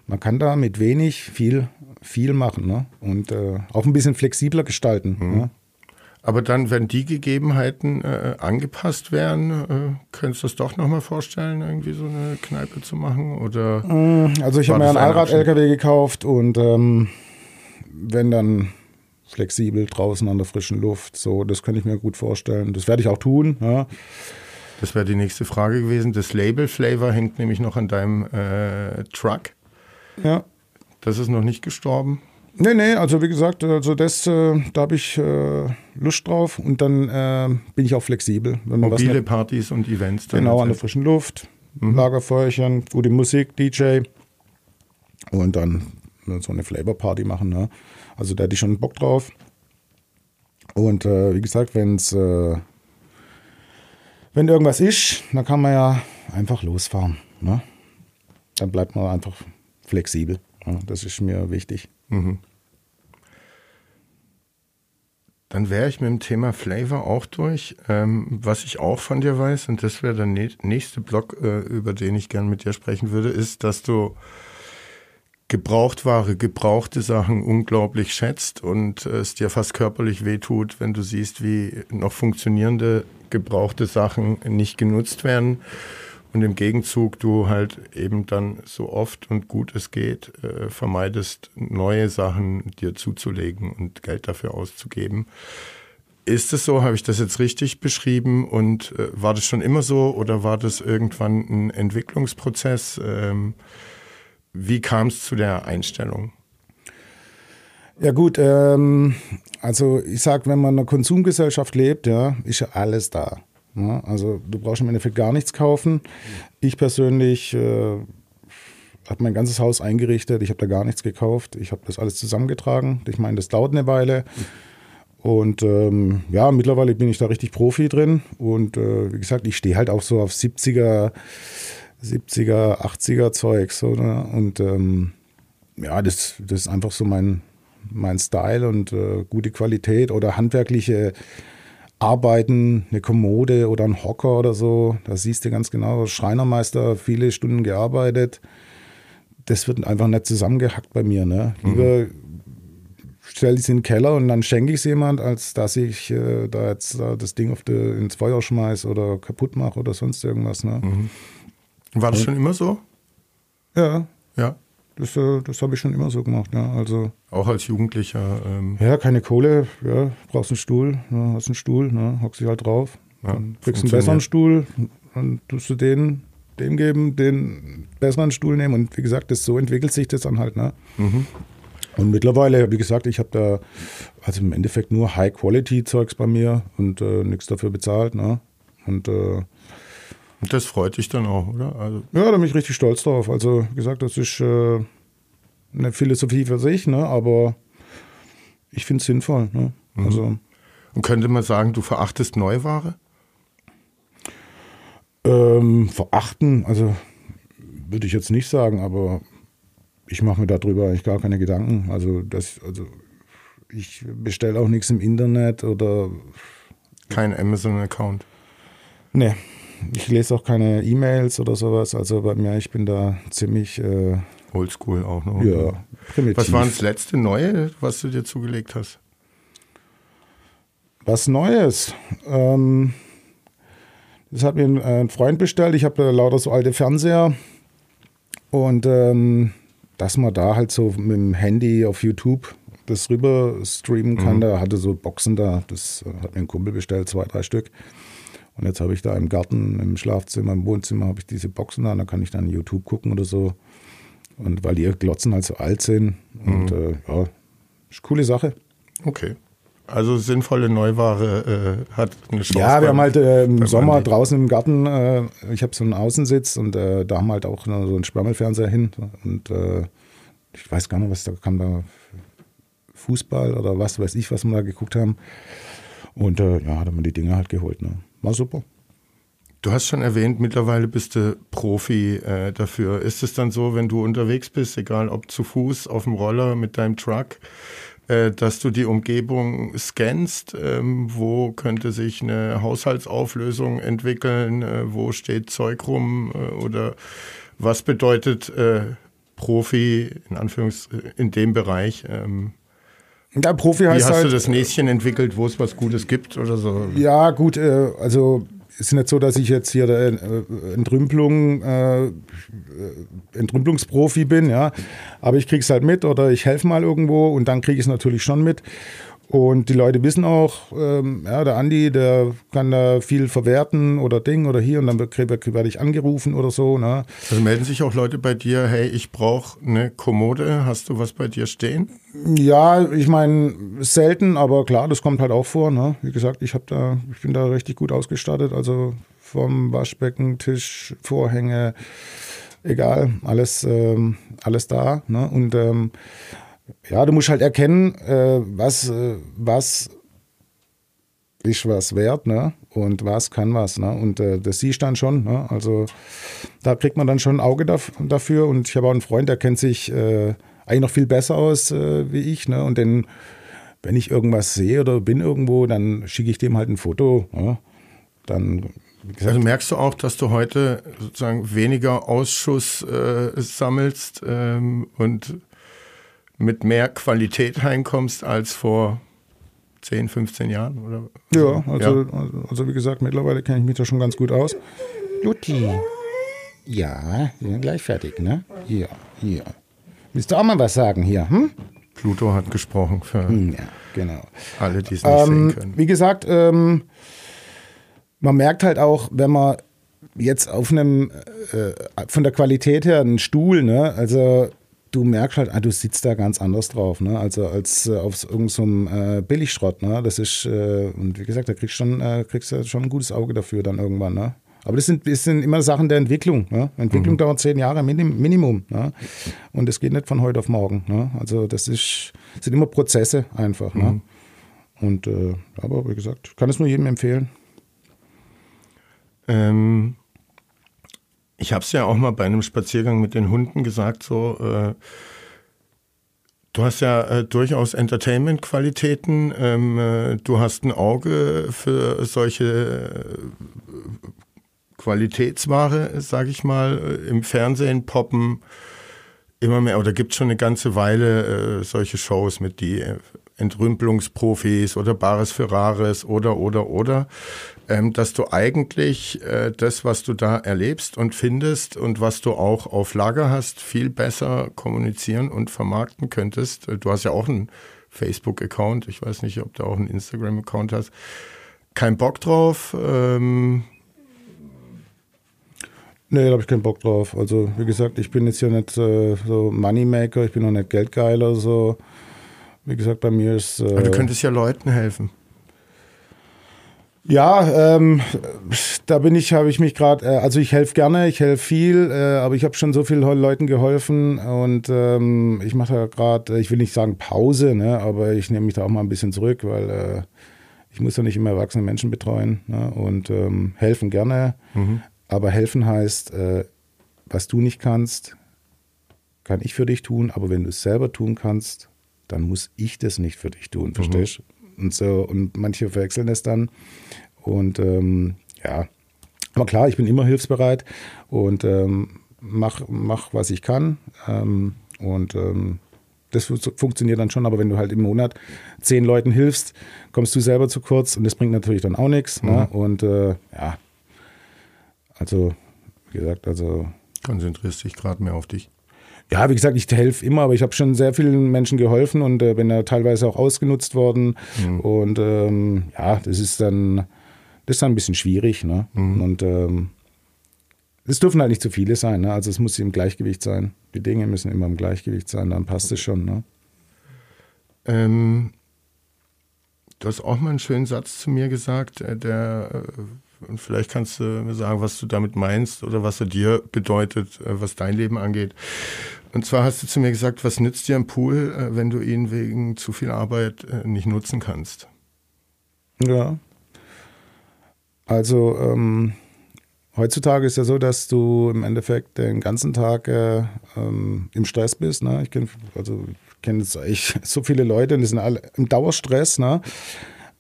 man kann da mit wenig viel, viel machen ne? und äh, auch ein bisschen flexibler gestalten. Mhm. Ne? Aber dann, wenn die Gegebenheiten äh, angepasst wären, äh, könntest du es doch nochmal vorstellen, irgendwie so eine Kneipe zu machen? Oder mm, also ich habe mir einen Allrad-LKW gekauft und ähm, wenn dann flexibel draußen an der frischen Luft, so, das könnte ich mir gut vorstellen. Das werde ich auch tun. Ja. Das wäre die nächste Frage gewesen. Das Label Flavor hängt nämlich noch an deinem äh, Truck. Ja. Das ist noch nicht gestorben. Nee, nee, also wie gesagt, also das, äh, da habe ich äh, Lust drauf und dann äh, bin ich auch flexibel. Mobile Partys und Events. Dann genau, an der frischen Luft, mhm. Lagerfeuerchen, gute Musik, DJ und dann so eine Flavor-Party machen. Ne? Also da hätte ich schon Bock drauf. Und äh, wie gesagt, wenn's, äh, wenn irgendwas ist, dann kann man ja einfach losfahren. Ne? Dann bleibt man einfach flexibel. Ja? Das ist mir wichtig. Mhm. Dann wäre ich mit dem Thema Flavor auch durch. Ähm, was ich auch von dir weiß, und das wäre der nächste Blog, äh, über den ich gerne mit dir sprechen würde, ist, dass du Gebrauchtware, gebrauchte Sachen unglaublich schätzt und äh, es dir fast körperlich wehtut, wenn du siehst, wie noch funktionierende gebrauchte Sachen nicht genutzt werden und im Gegenzug du halt eben dann so oft und gut es geht äh, vermeidest, neue Sachen dir zuzulegen und Geld dafür auszugeben. Ist es so? Habe ich das jetzt richtig beschrieben? Und äh, war das schon immer so oder war das irgendwann ein Entwicklungsprozess? Ähm, wie kam es zu der Einstellung? Ja gut, ähm, also ich sage, wenn man in einer Konsumgesellschaft lebt, ja, ist ja alles da. Ja, also du brauchst im Endeffekt gar nichts kaufen. Ich persönlich äh, habe mein ganzes Haus eingerichtet. Ich habe da gar nichts gekauft. Ich habe das alles zusammengetragen. Ich meine, das dauert eine Weile. Und ähm, ja, mittlerweile bin ich da richtig Profi drin. Und äh, wie gesagt, ich stehe halt auch so auf 70er, 70er, 80er Zeugs. Oder? Und ähm, ja, das, das ist einfach so mein, mein Style und äh, gute Qualität oder handwerkliche Arbeiten, eine Kommode oder ein Hocker oder so, da siehst du ganz genau, Schreinermeister, viele Stunden gearbeitet. Das wird einfach nicht zusammengehackt bei mir. Ne? Mhm. Lieber mhm. stelle ich es in den Keller und dann schenke ich es jemand, als dass ich äh, da jetzt äh, das Ding auf die, ins Feuer schmeiße oder kaputt mache oder sonst irgendwas. Ne? Mhm. War das und, schon immer so? Ja. Ja. Das, äh, das habe ich schon immer so gemacht, ja. Also, Auch als Jugendlicher? Ähm ja, keine Kohle, ja, brauchst einen Stuhl, ne, hast einen Stuhl, ne, hockst dich halt drauf. Ja, dann kriegst einen besseren Stuhl, dann tust du den, dem geben, den besseren Stuhl nehmen. Und wie gesagt, das, so entwickelt sich das dann halt. Ne? Mhm. Und mittlerweile, wie gesagt, ich habe da also im Endeffekt nur High-Quality-Zeugs bei mir und äh, nichts dafür bezahlt. Ne? Und äh, das freut dich dann auch, oder? Also ja, da bin ich richtig stolz drauf. Also, wie gesagt, das ist äh, eine Philosophie für sich, ne? aber ich finde es sinnvoll. Ne? Mhm. Also, Und könnte man sagen, du verachtest Neuware? Ähm, verachten, also würde ich jetzt nicht sagen, aber ich mache mir darüber eigentlich gar keine Gedanken. Also, das, also ich bestelle auch nichts im Internet oder. Kein Amazon-Account? Nee, ich lese auch keine E-Mails oder sowas. Also bei mir, ich bin da ziemlich. Äh, Oldschool auch noch. Ja, primitiv. Was war das letzte Neue, was du dir zugelegt hast? Was Neues? Ähm, das hat mir ein, ein Freund bestellt. Ich habe lauter so alte Fernseher. Und ähm, dass man da halt so mit dem Handy auf YouTube das rüber streamen kann. Mhm. Da hatte so Boxen da. Das hat mir ein Kumpel bestellt, zwei, drei Stück. Und jetzt habe ich da im Garten, im Schlafzimmer, im Wohnzimmer habe ich diese Boxen da, da kann ich dann YouTube gucken oder so. Und weil die Glotzen halt so alt sind. Und mhm. äh, ja, ist eine coole Sache. Okay. Also sinnvolle Neuware äh, hat eine Chance. Ja, wir haben halt äh, im Sommer draußen im Garten, äh, ich habe so einen Außensitz und äh, da haben wir halt auch so einen Sprammelfernseher hin. Und äh, ich weiß gar nicht, was da kam da Fußball oder was weiß ich, was wir da geguckt haben. Und äh, ja, da haben wir die Dinge halt geholt. Ne? War super. Du hast schon erwähnt, mittlerweile bist du Profi äh, dafür. Ist es dann so, wenn du unterwegs bist, egal ob zu Fuß, auf dem Roller, mit deinem Truck, äh, dass du die Umgebung scannst? Ähm, wo könnte sich eine Haushaltsauflösung entwickeln? Äh, wo steht Zeug rum? Äh, oder was bedeutet äh, Profi in Anführungs in dem Bereich? Ähm, ja, Profi heißt Wie hast halt, du das Näschen entwickelt, wo es was Gutes gibt oder so? Ja, gut, äh, also ist nicht so, dass ich jetzt hier der äh, Entrümpelung, äh, Entrümpelungsprofi bin, ja. Aber ich krieg's halt mit oder ich helfe mal irgendwo und dann kriege ich es natürlich schon mit. Und die Leute wissen auch, ähm, ja, der Andi, der kann da viel verwerten oder Ding oder hier und dann werde ich angerufen oder so. Ne? Also melden sich auch Leute bei dir, hey, ich brauche eine Kommode, hast du was bei dir stehen? Ja, ich meine, selten, aber klar, das kommt halt auch vor. Ne? Wie gesagt, ich, da, ich bin da richtig gut ausgestattet, also vom Waschbecken, Tisch, Vorhänge, egal, alles, ähm, alles da. Ne? Und ähm, ja, du musst halt erkennen, äh, was, äh, was ist was wert, ne? Und was kann was, ne? Und äh, das siehst dann schon, ne? Also da kriegt man dann schon ein Auge dafür. Und ich habe auch einen Freund, der kennt sich äh, eigentlich noch viel besser aus äh, wie ich, ne? Und den, wenn ich irgendwas sehe oder bin irgendwo, dann schicke ich dem halt ein Foto. Ne? Dann also merkst du auch, dass du heute sozusagen weniger Ausschuss äh, sammelst ähm, und mit mehr Qualität heimkommst als vor 10, 15 Jahren? Oder? Ja, also, ja. also wie gesagt, mittlerweile kenne ich mich da schon ganz gut aus. Luti. Ja, wir sind gleich fertig, ne? Hier, hier. Willst du auch mal was sagen hier? Hm? Pluto hat gesprochen für hm, ja, genau. alle, die es nicht ähm, sehen können. Wie gesagt, ähm, man merkt halt auch, wenn man jetzt auf einem, äh, von der Qualität her, einen Stuhl, ne? Also du merkst halt, ah, du sitzt da ganz anders drauf, ne? Also als äh, auf irgendeinem so äh, Billigschrott, ne? Das ist, äh, und wie gesagt, da kriegst schon, äh, kriegst du schon ein gutes Auge dafür dann irgendwann, ne? Aber das sind, das sind immer Sachen der Entwicklung. Ne? Entwicklung mhm. dauert zehn Jahre Minim, Minimum. Ne? Und es geht nicht von heute auf morgen. Ne? Also das ist, sind immer Prozesse einfach. Ne? Mhm. Ne? Und äh, aber wie gesagt, kann es nur jedem empfehlen. Ähm, ich habe es ja auch mal bei einem Spaziergang mit den Hunden gesagt, so, äh, du hast ja äh, durchaus Entertainment-Qualitäten, ähm, äh, du hast ein Auge für solche äh, Qualitätsware, sage ich mal, äh, im Fernsehen poppen immer mehr, oder gibt schon eine ganze Weile äh, solche Shows mit die Entrümpelungsprofis oder Bares für Rares oder, oder, oder ähm, dass du eigentlich äh, das, was du da erlebst und findest und was du auch auf Lager hast, viel besser kommunizieren und vermarkten könntest. Äh, du hast ja auch einen Facebook-Account. Ich weiß nicht, ob du auch einen Instagram-Account hast. Kein Bock drauf? Ähm Nee, da habe ich keinen Bock drauf. Also, wie gesagt, ich bin jetzt ja nicht äh, so Moneymaker, ich bin auch nicht Geldgeiler. So. Wie gesagt, bei mir ist. Äh, du könntest ja Leuten helfen. Ja, ähm, da bin ich, habe ich mich gerade, äh, also ich helfe gerne, ich helfe viel, äh, aber ich habe schon so vielen Leuten geholfen und ähm, ich mache da gerade, ich will nicht sagen Pause, ne, aber ich nehme mich da auch mal ein bisschen zurück, weil äh, ich muss ja nicht immer erwachsene Menschen betreuen ne, und ähm, helfen gerne, mhm. aber helfen heißt, äh, was du nicht kannst, kann ich für dich tun, aber wenn du es selber tun kannst, dann muss ich das nicht für dich tun, verstehst du? Mhm und so. Und manche verwechseln es dann. Und ähm, ja, aber klar, ich bin immer hilfsbereit und ähm, mach, mach, was ich kann. Ähm, und ähm, das funktioniert dann schon, aber wenn du halt im Monat zehn Leuten hilfst, kommst du selber zu kurz und das bringt natürlich dann auch nichts. Ne? Mhm. Ne? Und äh, ja, also, wie gesagt, also. Konzentrierst dich gerade mehr auf dich. Ja, wie gesagt, ich helfe immer, aber ich habe schon sehr vielen Menschen geholfen und äh, bin ja teilweise auch ausgenutzt worden. Mhm. Und ähm, ja, das ist dann, das ist dann ein bisschen schwierig. Ne? Mhm. Und ähm, es dürfen halt nicht zu viele sein. Ne? Also es muss im Gleichgewicht sein. Die Dinge müssen immer im Gleichgewicht sein, dann passt es schon. Ne? Ähm, Du hast auch mal einen schönen Satz zu mir gesagt, äh, der und vielleicht kannst du mir sagen, was du damit meinst oder was er dir bedeutet, was dein Leben angeht. Und zwar hast du zu mir gesagt, was nützt dir ein Pool, wenn du ihn wegen zu viel Arbeit nicht nutzen kannst? Ja. Also ähm, heutzutage ist ja so, dass du im Endeffekt den ganzen Tag äh, ähm, im Stress bist. Ne? Ich kenne also kenne jetzt eigentlich so viele Leute, die sind alle im Dauerstress. Ne?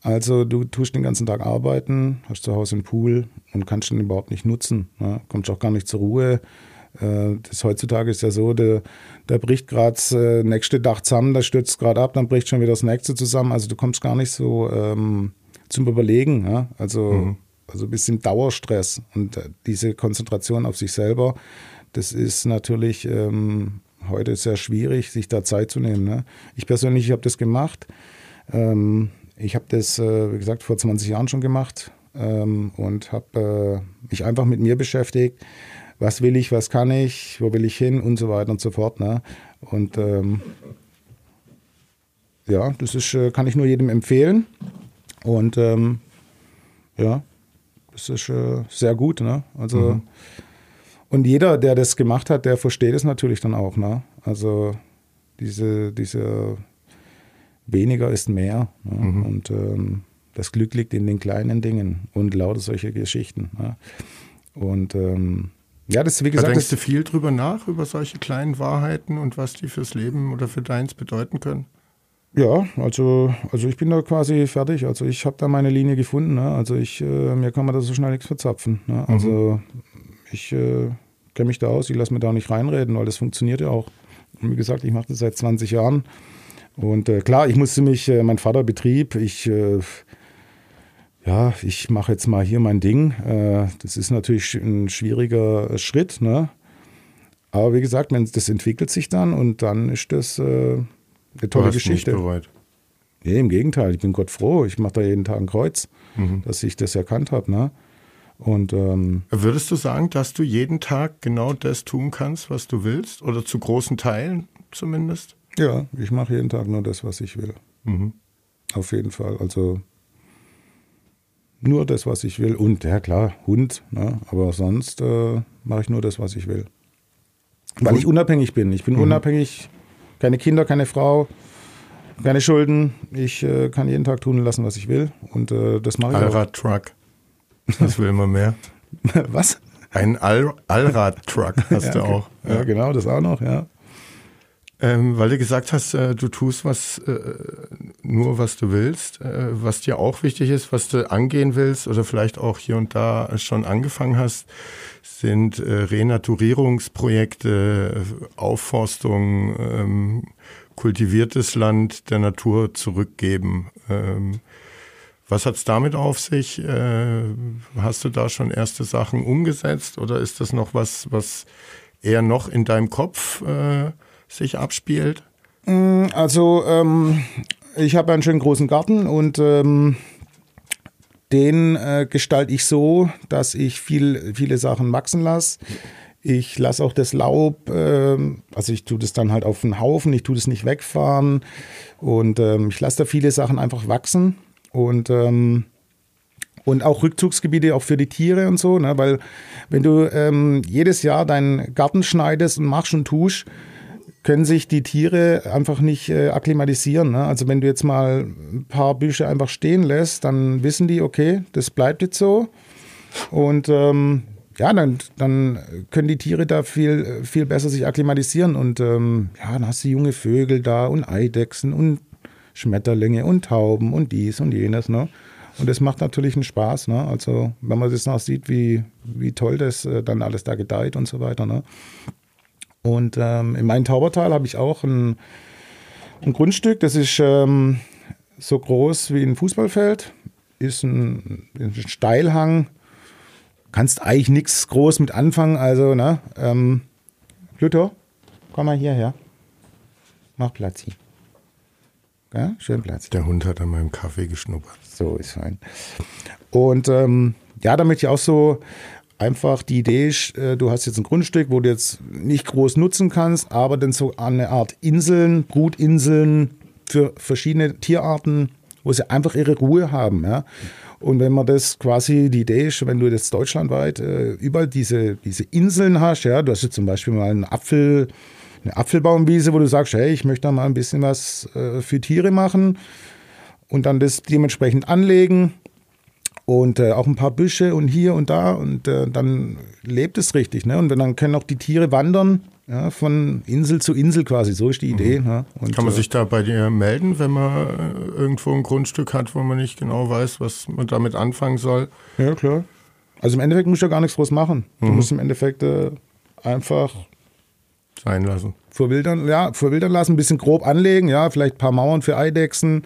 Also du tust den ganzen Tag arbeiten, hast zu Hause einen Pool und kannst ihn überhaupt nicht nutzen. Ne? Kommst auch gar nicht zur Ruhe. Äh, das heutzutage ist ja so, der, der bricht gerade das äh, nächste Dach zusammen, der stürzt gerade ab, dann bricht schon wieder das nächste zusammen. Also du kommst gar nicht so ähm, zum Überlegen. Ja? Also, mhm. also ein bisschen Dauerstress. Und äh, diese Konzentration auf sich selber, das ist natürlich ähm, heute sehr schwierig, sich da Zeit zu nehmen. Ne? Ich persönlich habe das gemacht. Ähm, ich habe das, äh, wie gesagt, vor 20 Jahren schon gemacht ähm, und habe äh, mich einfach mit mir beschäftigt. Was will ich, was kann ich, wo will ich hin und so weiter und so fort. Ne? Und ähm, ja, das ist, äh, kann ich nur jedem empfehlen. Und ähm, ja, das ist äh, sehr gut. Ne? Also, mhm. Und jeder, der das gemacht hat, der versteht es natürlich dann auch. Ne? Also diese, diese weniger ist mehr. Ne? Mhm. Und ähm, das Glück liegt in den kleinen Dingen und lauter solche Geschichten. Ne? Und ähm, ja, das wie gesagt. Da denkst du viel drüber nach, über solche kleinen Wahrheiten und was die fürs Leben oder für deins bedeuten können? Ja, also, also ich bin da quasi fertig. Also ich habe da meine Linie gefunden. Ne? Also ich, äh, mir kann man da so schnell nichts verzapfen. Ne? Mhm. Also ich äh, kenne mich da aus, ich lasse mir da nicht reinreden, weil das funktioniert ja auch. Und wie gesagt, ich mache das seit 20 Jahren. Und äh, klar, ich musste mich, äh, mein Vater betrieb, ich, äh, ja, ich mache jetzt mal hier mein Ding. Äh, das ist natürlich ein schwieriger Schritt, ne? Aber wie gesagt, das entwickelt sich dann und dann ist das eine tolle Geschichte. Nicht bereut. Nee, im Gegenteil, ich bin Gott froh. Ich mache da jeden Tag ein Kreuz, mhm. dass ich das erkannt habe. Ne? Und, ähm, Würdest du sagen, dass du jeden Tag genau das tun kannst, was du willst? Oder zu großen Teilen zumindest? Ja, ich mache jeden Tag nur das, was ich will. Mhm. Auf jeden Fall. Also nur das, was ich will. Und ja klar, Hund, ne? aber sonst äh, mache ich nur das, was ich will. Weil ich unabhängig bin. Ich bin mhm. unabhängig keine Kinder, keine Frau, keine Schulden. Ich äh, kann jeden Tag tun lassen, was ich will. Und äh, das mache ich Allrad-Truck. Das will man mehr. was? Ein All Allrad-Truck hast ja, du auch. Ja. ja. genau, das auch noch, ja. Ähm, weil du gesagt hast, äh, du tust was äh, nur, was du willst, äh, was dir auch wichtig ist, was du angehen willst oder vielleicht auch hier und da schon angefangen hast, sind äh, Renaturierungsprojekte, Aufforstung, ähm, kultiviertes Land der Natur zurückgeben. Ähm, was hat's damit auf sich? Äh, hast du da schon erste Sachen umgesetzt oder ist das noch was, was eher noch in deinem Kopf äh, sich abspielt? Mm, also ähm, ich habe einen schönen großen Garten und ähm, den äh, gestalte ich so, dass ich viel, viele Sachen wachsen lasse. Ich lasse auch das Laub, äh, also ich tue das dann halt auf den Haufen, ich tue das nicht wegfahren und ähm, ich lasse da viele Sachen einfach wachsen und ähm, und auch Rückzugsgebiete auch für die Tiere und so, ne? weil wenn du ähm, jedes Jahr deinen Garten schneidest und machst und tust, können sich die Tiere einfach nicht äh, akklimatisieren. Ne? Also wenn du jetzt mal ein paar Büsche einfach stehen lässt, dann wissen die, okay, das bleibt jetzt so. Und ähm, ja, dann, dann können die Tiere da viel, viel besser sich akklimatisieren. Und ähm, ja, dann hast du junge Vögel da und Eidechsen und Schmetterlinge und Tauben und dies und jenes. Ne? Und das macht natürlich einen Spaß. Ne? Also wenn man das noch sieht, wie, wie toll das äh, dann alles da gedeiht und so weiter. Ne? Und ähm, in meinem Taubertal habe ich auch ein, ein, Grundstück, das ist ähm, so groß wie ein Fußballfeld, ist ein, ein Steilhang. Kannst eigentlich nichts groß mit anfangen. Also, ne? Ähm, Pluto, komm mal hierher. Mach Platz hier. Ja, schön Platz. Der Hund hat an meinem Kaffee geschnuppert. So ist fein. Und ähm, ja, damit ich auch so einfach die Idee ist, äh, du hast jetzt ein Grundstück, wo du jetzt nicht groß nutzen kannst, aber dann so eine Art Inseln, Brutinseln für verschiedene Tierarten, wo sie einfach ihre Ruhe haben. Ja. Und wenn man das quasi, die Idee ist, wenn du jetzt deutschlandweit äh, überall diese, diese Inseln hast, ja, du hast jetzt zum Beispiel mal einen Apfel, eine Apfelbaumwiese, wo du sagst, hey, ich möchte da mal ein bisschen was äh, für Tiere machen und dann das dementsprechend anlegen und äh, auch ein paar Büsche und hier und da und äh, dann lebt es richtig. Ne? Und dann können auch die Tiere wandern, ja, von Insel zu Insel quasi, so ist die Idee. Mhm. Ne? Und, Kann man äh, sich da bei dir melden, wenn man äh, irgendwo ein Grundstück hat, wo man nicht genau weiß, was man damit anfangen soll? Ja, klar. Also im Endeffekt musst du ja gar nichts draus machen. Du mhm. musst im Endeffekt äh, einfach sein lassen. Verwildern, ja, verwildern lassen, ein bisschen grob anlegen, ja, vielleicht ein paar Mauern für Eidechsen,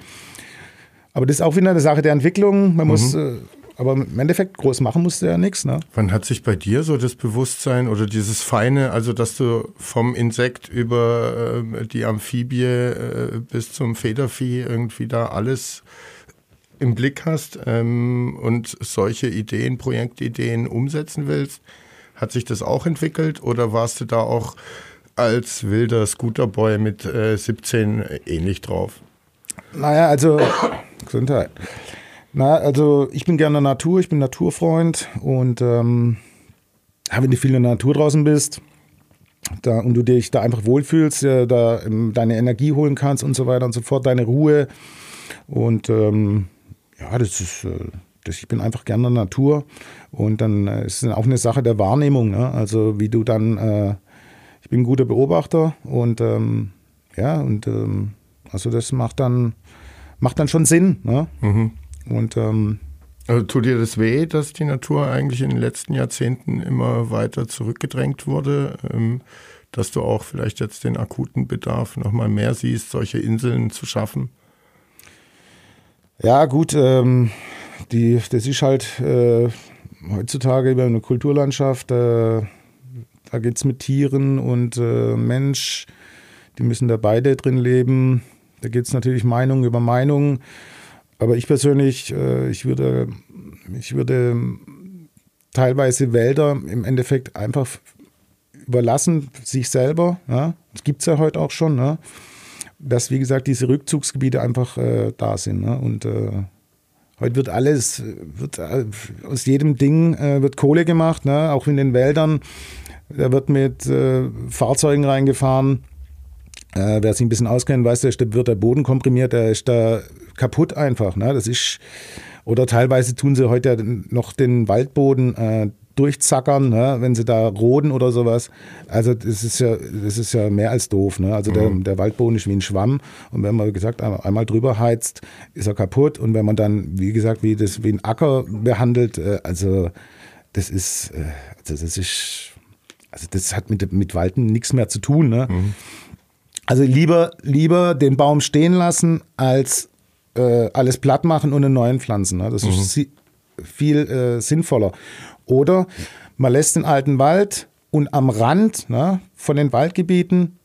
aber das ist auch wieder eine Sache der Entwicklung. Man mhm. muss, äh, aber im Endeffekt groß machen musste ja nichts. Ne? Wann hat sich bei dir so das Bewusstsein oder dieses Feine, also dass du vom Insekt über äh, die Amphibie äh, bis zum Federvieh irgendwie da alles im Blick hast ähm, und solche Ideen, Projektideen umsetzen willst? Hat sich das auch entwickelt oder warst du da auch als wilder Scooterboy mit äh, 17 ähnlich drauf? Naja, also Gesundheit. Na, also ich bin gerne Natur, ich bin Naturfreund und ähm, wenn du viel in der Natur draußen bist da, und du dich da einfach wohlfühlst, ja, da ähm, deine Energie holen kannst und so weiter und so fort, deine Ruhe und ähm, ja, das ist, äh, das, ich bin einfach gerne in der Natur und dann äh, ist es auch eine Sache der Wahrnehmung, ne? also wie du dann, äh, ich bin ein guter Beobachter und ähm, ja, und ähm, also das macht dann macht dann schon Sinn. Ne? Mhm. Und ähm, also tut dir das weh, dass die Natur eigentlich in den letzten Jahrzehnten immer weiter zurückgedrängt wurde? Ähm, dass du auch vielleicht jetzt den akuten Bedarf nochmal mehr siehst, solche Inseln zu schaffen? Ja, gut, ähm, die, das ist halt äh, heutzutage über eine Kulturlandschaft, äh, da geht es mit Tieren und äh, Mensch, die müssen da beide drin leben. Da geht es natürlich Meinung über Meinung. Aber ich persönlich, äh, ich würde, ich würde teilweise Wälder im Endeffekt einfach überlassen, sich selber. Ja? Das gibt es ja heute auch schon. Ne? Dass, wie gesagt, diese Rückzugsgebiete einfach äh, da sind. Ne? Und äh, heute wird alles, wird, äh, aus jedem Ding äh, wird Kohle gemacht, ne? auch in den Wäldern. Da wird mit äh, Fahrzeugen reingefahren äh, wer sich ein bisschen auskennt, weiß, da wird der Boden komprimiert, der ist da kaputt einfach. Ne? Das ist, oder teilweise tun sie heute noch den Waldboden äh, durchzackern, ne? wenn sie da roden oder sowas. Also das ist ja, das ist ja mehr als doof. Ne? Also der, mhm. der Waldboden ist wie ein Schwamm und wenn man, wie gesagt, einmal drüber heizt, ist er kaputt. Und wenn man dann, wie gesagt, wie, das, wie ein Acker behandelt, äh, also das ist, äh, also das ist, also das hat mit, mit Walden nichts mehr zu tun. Ne? Mhm. Also lieber, lieber den Baum stehen lassen, als äh, alles platt machen und einen neuen pflanzen. Ne? Das mhm. ist viel äh, sinnvoller. Oder man lässt den alten Wald und am Rand ne, von den Waldgebieten,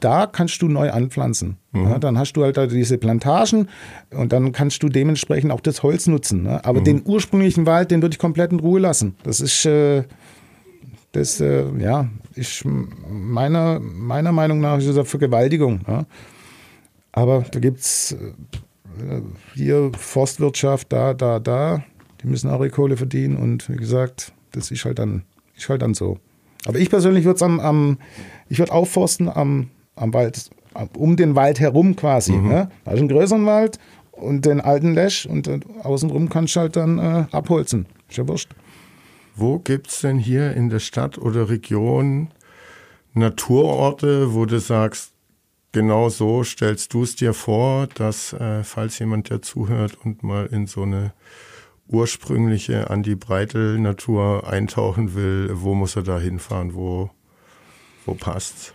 da kannst du neu anpflanzen. Mhm. Ja, dann hast du halt da diese Plantagen und dann kannst du dementsprechend auch das Holz nutzen. Ne? Aber mhm. den ursprünglichen Wald, den würde ich komplett in Ruhe lassen. Das ist, äh, das, äh, ja, ist meiner, meiner Meinung nach ist das eine Vergewaltigung. Ja. Aber da gibt es äh, hier Forstwirtschaft, da, da, da. Die müssen auch ihre Kohle verdienen und wie gesagt, das ist halt dann, ist halt dann so. Aber ich persönlich würde es am, am, ich würde aufforsten am, am Wald, um den Wald herum quasi. Mhm. Ne? Da ist ein größeren Wald und den alten Lesch und außenrum kannst du halt dann äh, abholzen. Ist ja wurscht. Wo gibt es denn hier in der Stadt oder Region Naturorte, wo du sagst, genau so stellst du es dir vor, dass äh, falls jemand der zuhört und mal in so eine ursprüngliche Andi Breitel Natur eintauchen will, wo muss er da hinfahren? Wo, wo passt's?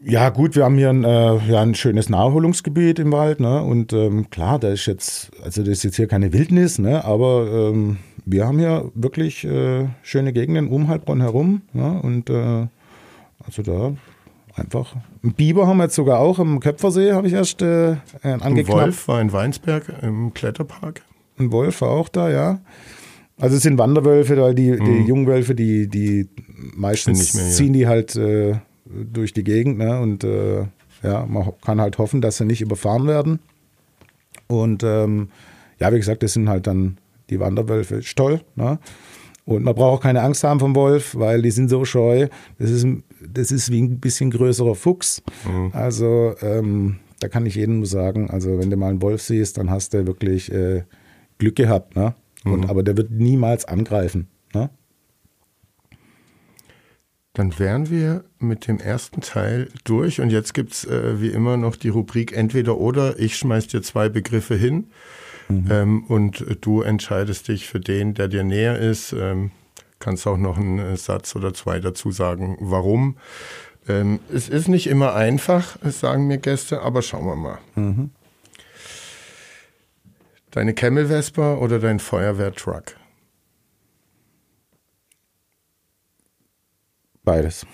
Ja, gut, wir haben hier ein, äh, ja, ein schönes Naherholungsgebiet im Wald, ne? Und ähm, klar, da ist jetzt, also das ist jetzt hier keine Wildnis, ne? Aber ähm, wir haben hier wirklich äh, schöne Gegenden um Heilbronn herum. Ja? Und äh, also da einfach. Ein Biber haben wir jetzt sogar auch im Köpfersee, habe ich erst äh, angeknappt. Ein Wolf war in Weinsberg im Kletterpark. Ein Wolf war auch da, ja. Also es sind Wanderwölfe, weil die, die mhm. Jungwölfe, die, die meistens ziehen die halt äh, durch die Gegend. Ne? Und äh, ja, man kann halt hoffen, dass sie nicht überfahren werden. Und ähm, ja, wie gesagt, das sind halt dann die Wanderwölfe. Ist toll. Ne? Und man braucht auch keine Angst haben vom Wolf, weil die sind so scheu. Das ist, das ist wie ein bisschen größerer Fuchs. Mhm. Also ähm, da kann ich jedem sagen, also wenn du mal einen Wolf siehst, dann hast du wirklich äh, Glück gehabt. Ne? Und, mhm. Aber der wird niemals angreifen. Ne? Dann wären wir mit dem ersten Teil durch und jetzt gibt es äh, wie immer noch die Rubrik entweder oder. Ich schmeiß dir zwei Begriffe hin Mhm. Ähm, und du entscheidest dich für den, der dir näher ist. Ähm, kannst auch noch einen äh, Satz oder zwei dazu sagen, warum. Ähm, es ist nicht immer einfach, sagen mir Gäste, aber schauen wir mal. Mhm. Deine Camel Vespa oder dein Feuerwehrtruck? Beides.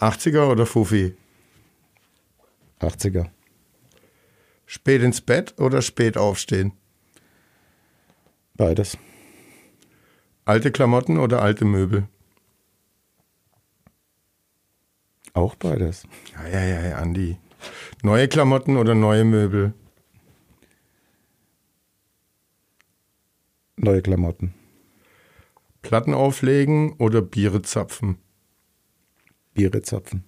80er oder Fufi? 80er. Spät ins Bett oder spät aufstehen? Beides. Alte Klamotten oder alte Möbel? Auch beides. Ja, ja, ja, ja, Andi. Neue Klamotten oder neue Möbel? Neue Klamotten. Platten auflegen oder Biere zapfen? Biere zapfen.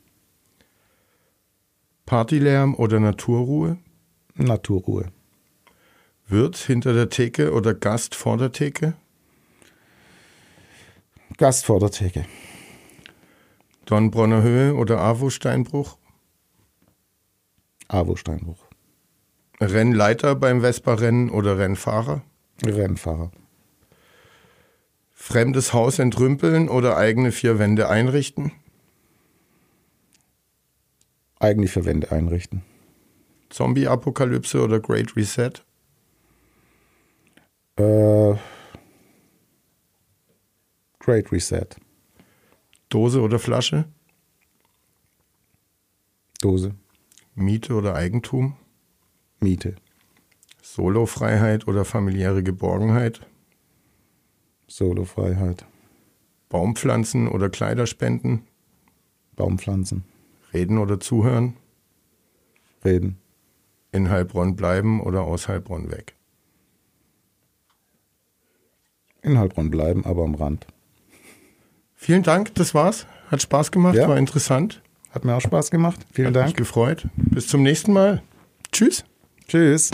Partylärm oder Naturruhe? Naturruhe. Wirt hinter der Theke oder Gast vor der Theke? Gast vor der Theke. Dornbronner Höhe oder AWO-Steinbruch? AWO-Steinbruch. Rennleiter beim Vespa-Rennen oder Rennfahrer? Rennfahrer. Fremdes Haus entrümpeln oder eigene vier Wände einrichten? Eigene vier Wände einrichten. Zombie-Apokalypse oder Great Reset? Äh, Great Reset. Dose oder Flasche? Dose. Miete oder Eigentum? Miete. Solofreiheit oder familiäre Geborgenheit? Solofreiheit. Baumpflanzen oder Kleiderspenden? Baumpflanzen. Reden oder zuhören? Reden in Heilbronn bleiben oder aus Heilbronn weg? In Heilbronn bleiben, aber am Rand. Vielen Dank, das war's. Hat Spaß gemacht, ja. war interessant. Hat mir auch Spaß gemacht. Vielen Hat Dank. Mich gefreut. Bis zum nächsten Mal. Tschüss. Tschüss.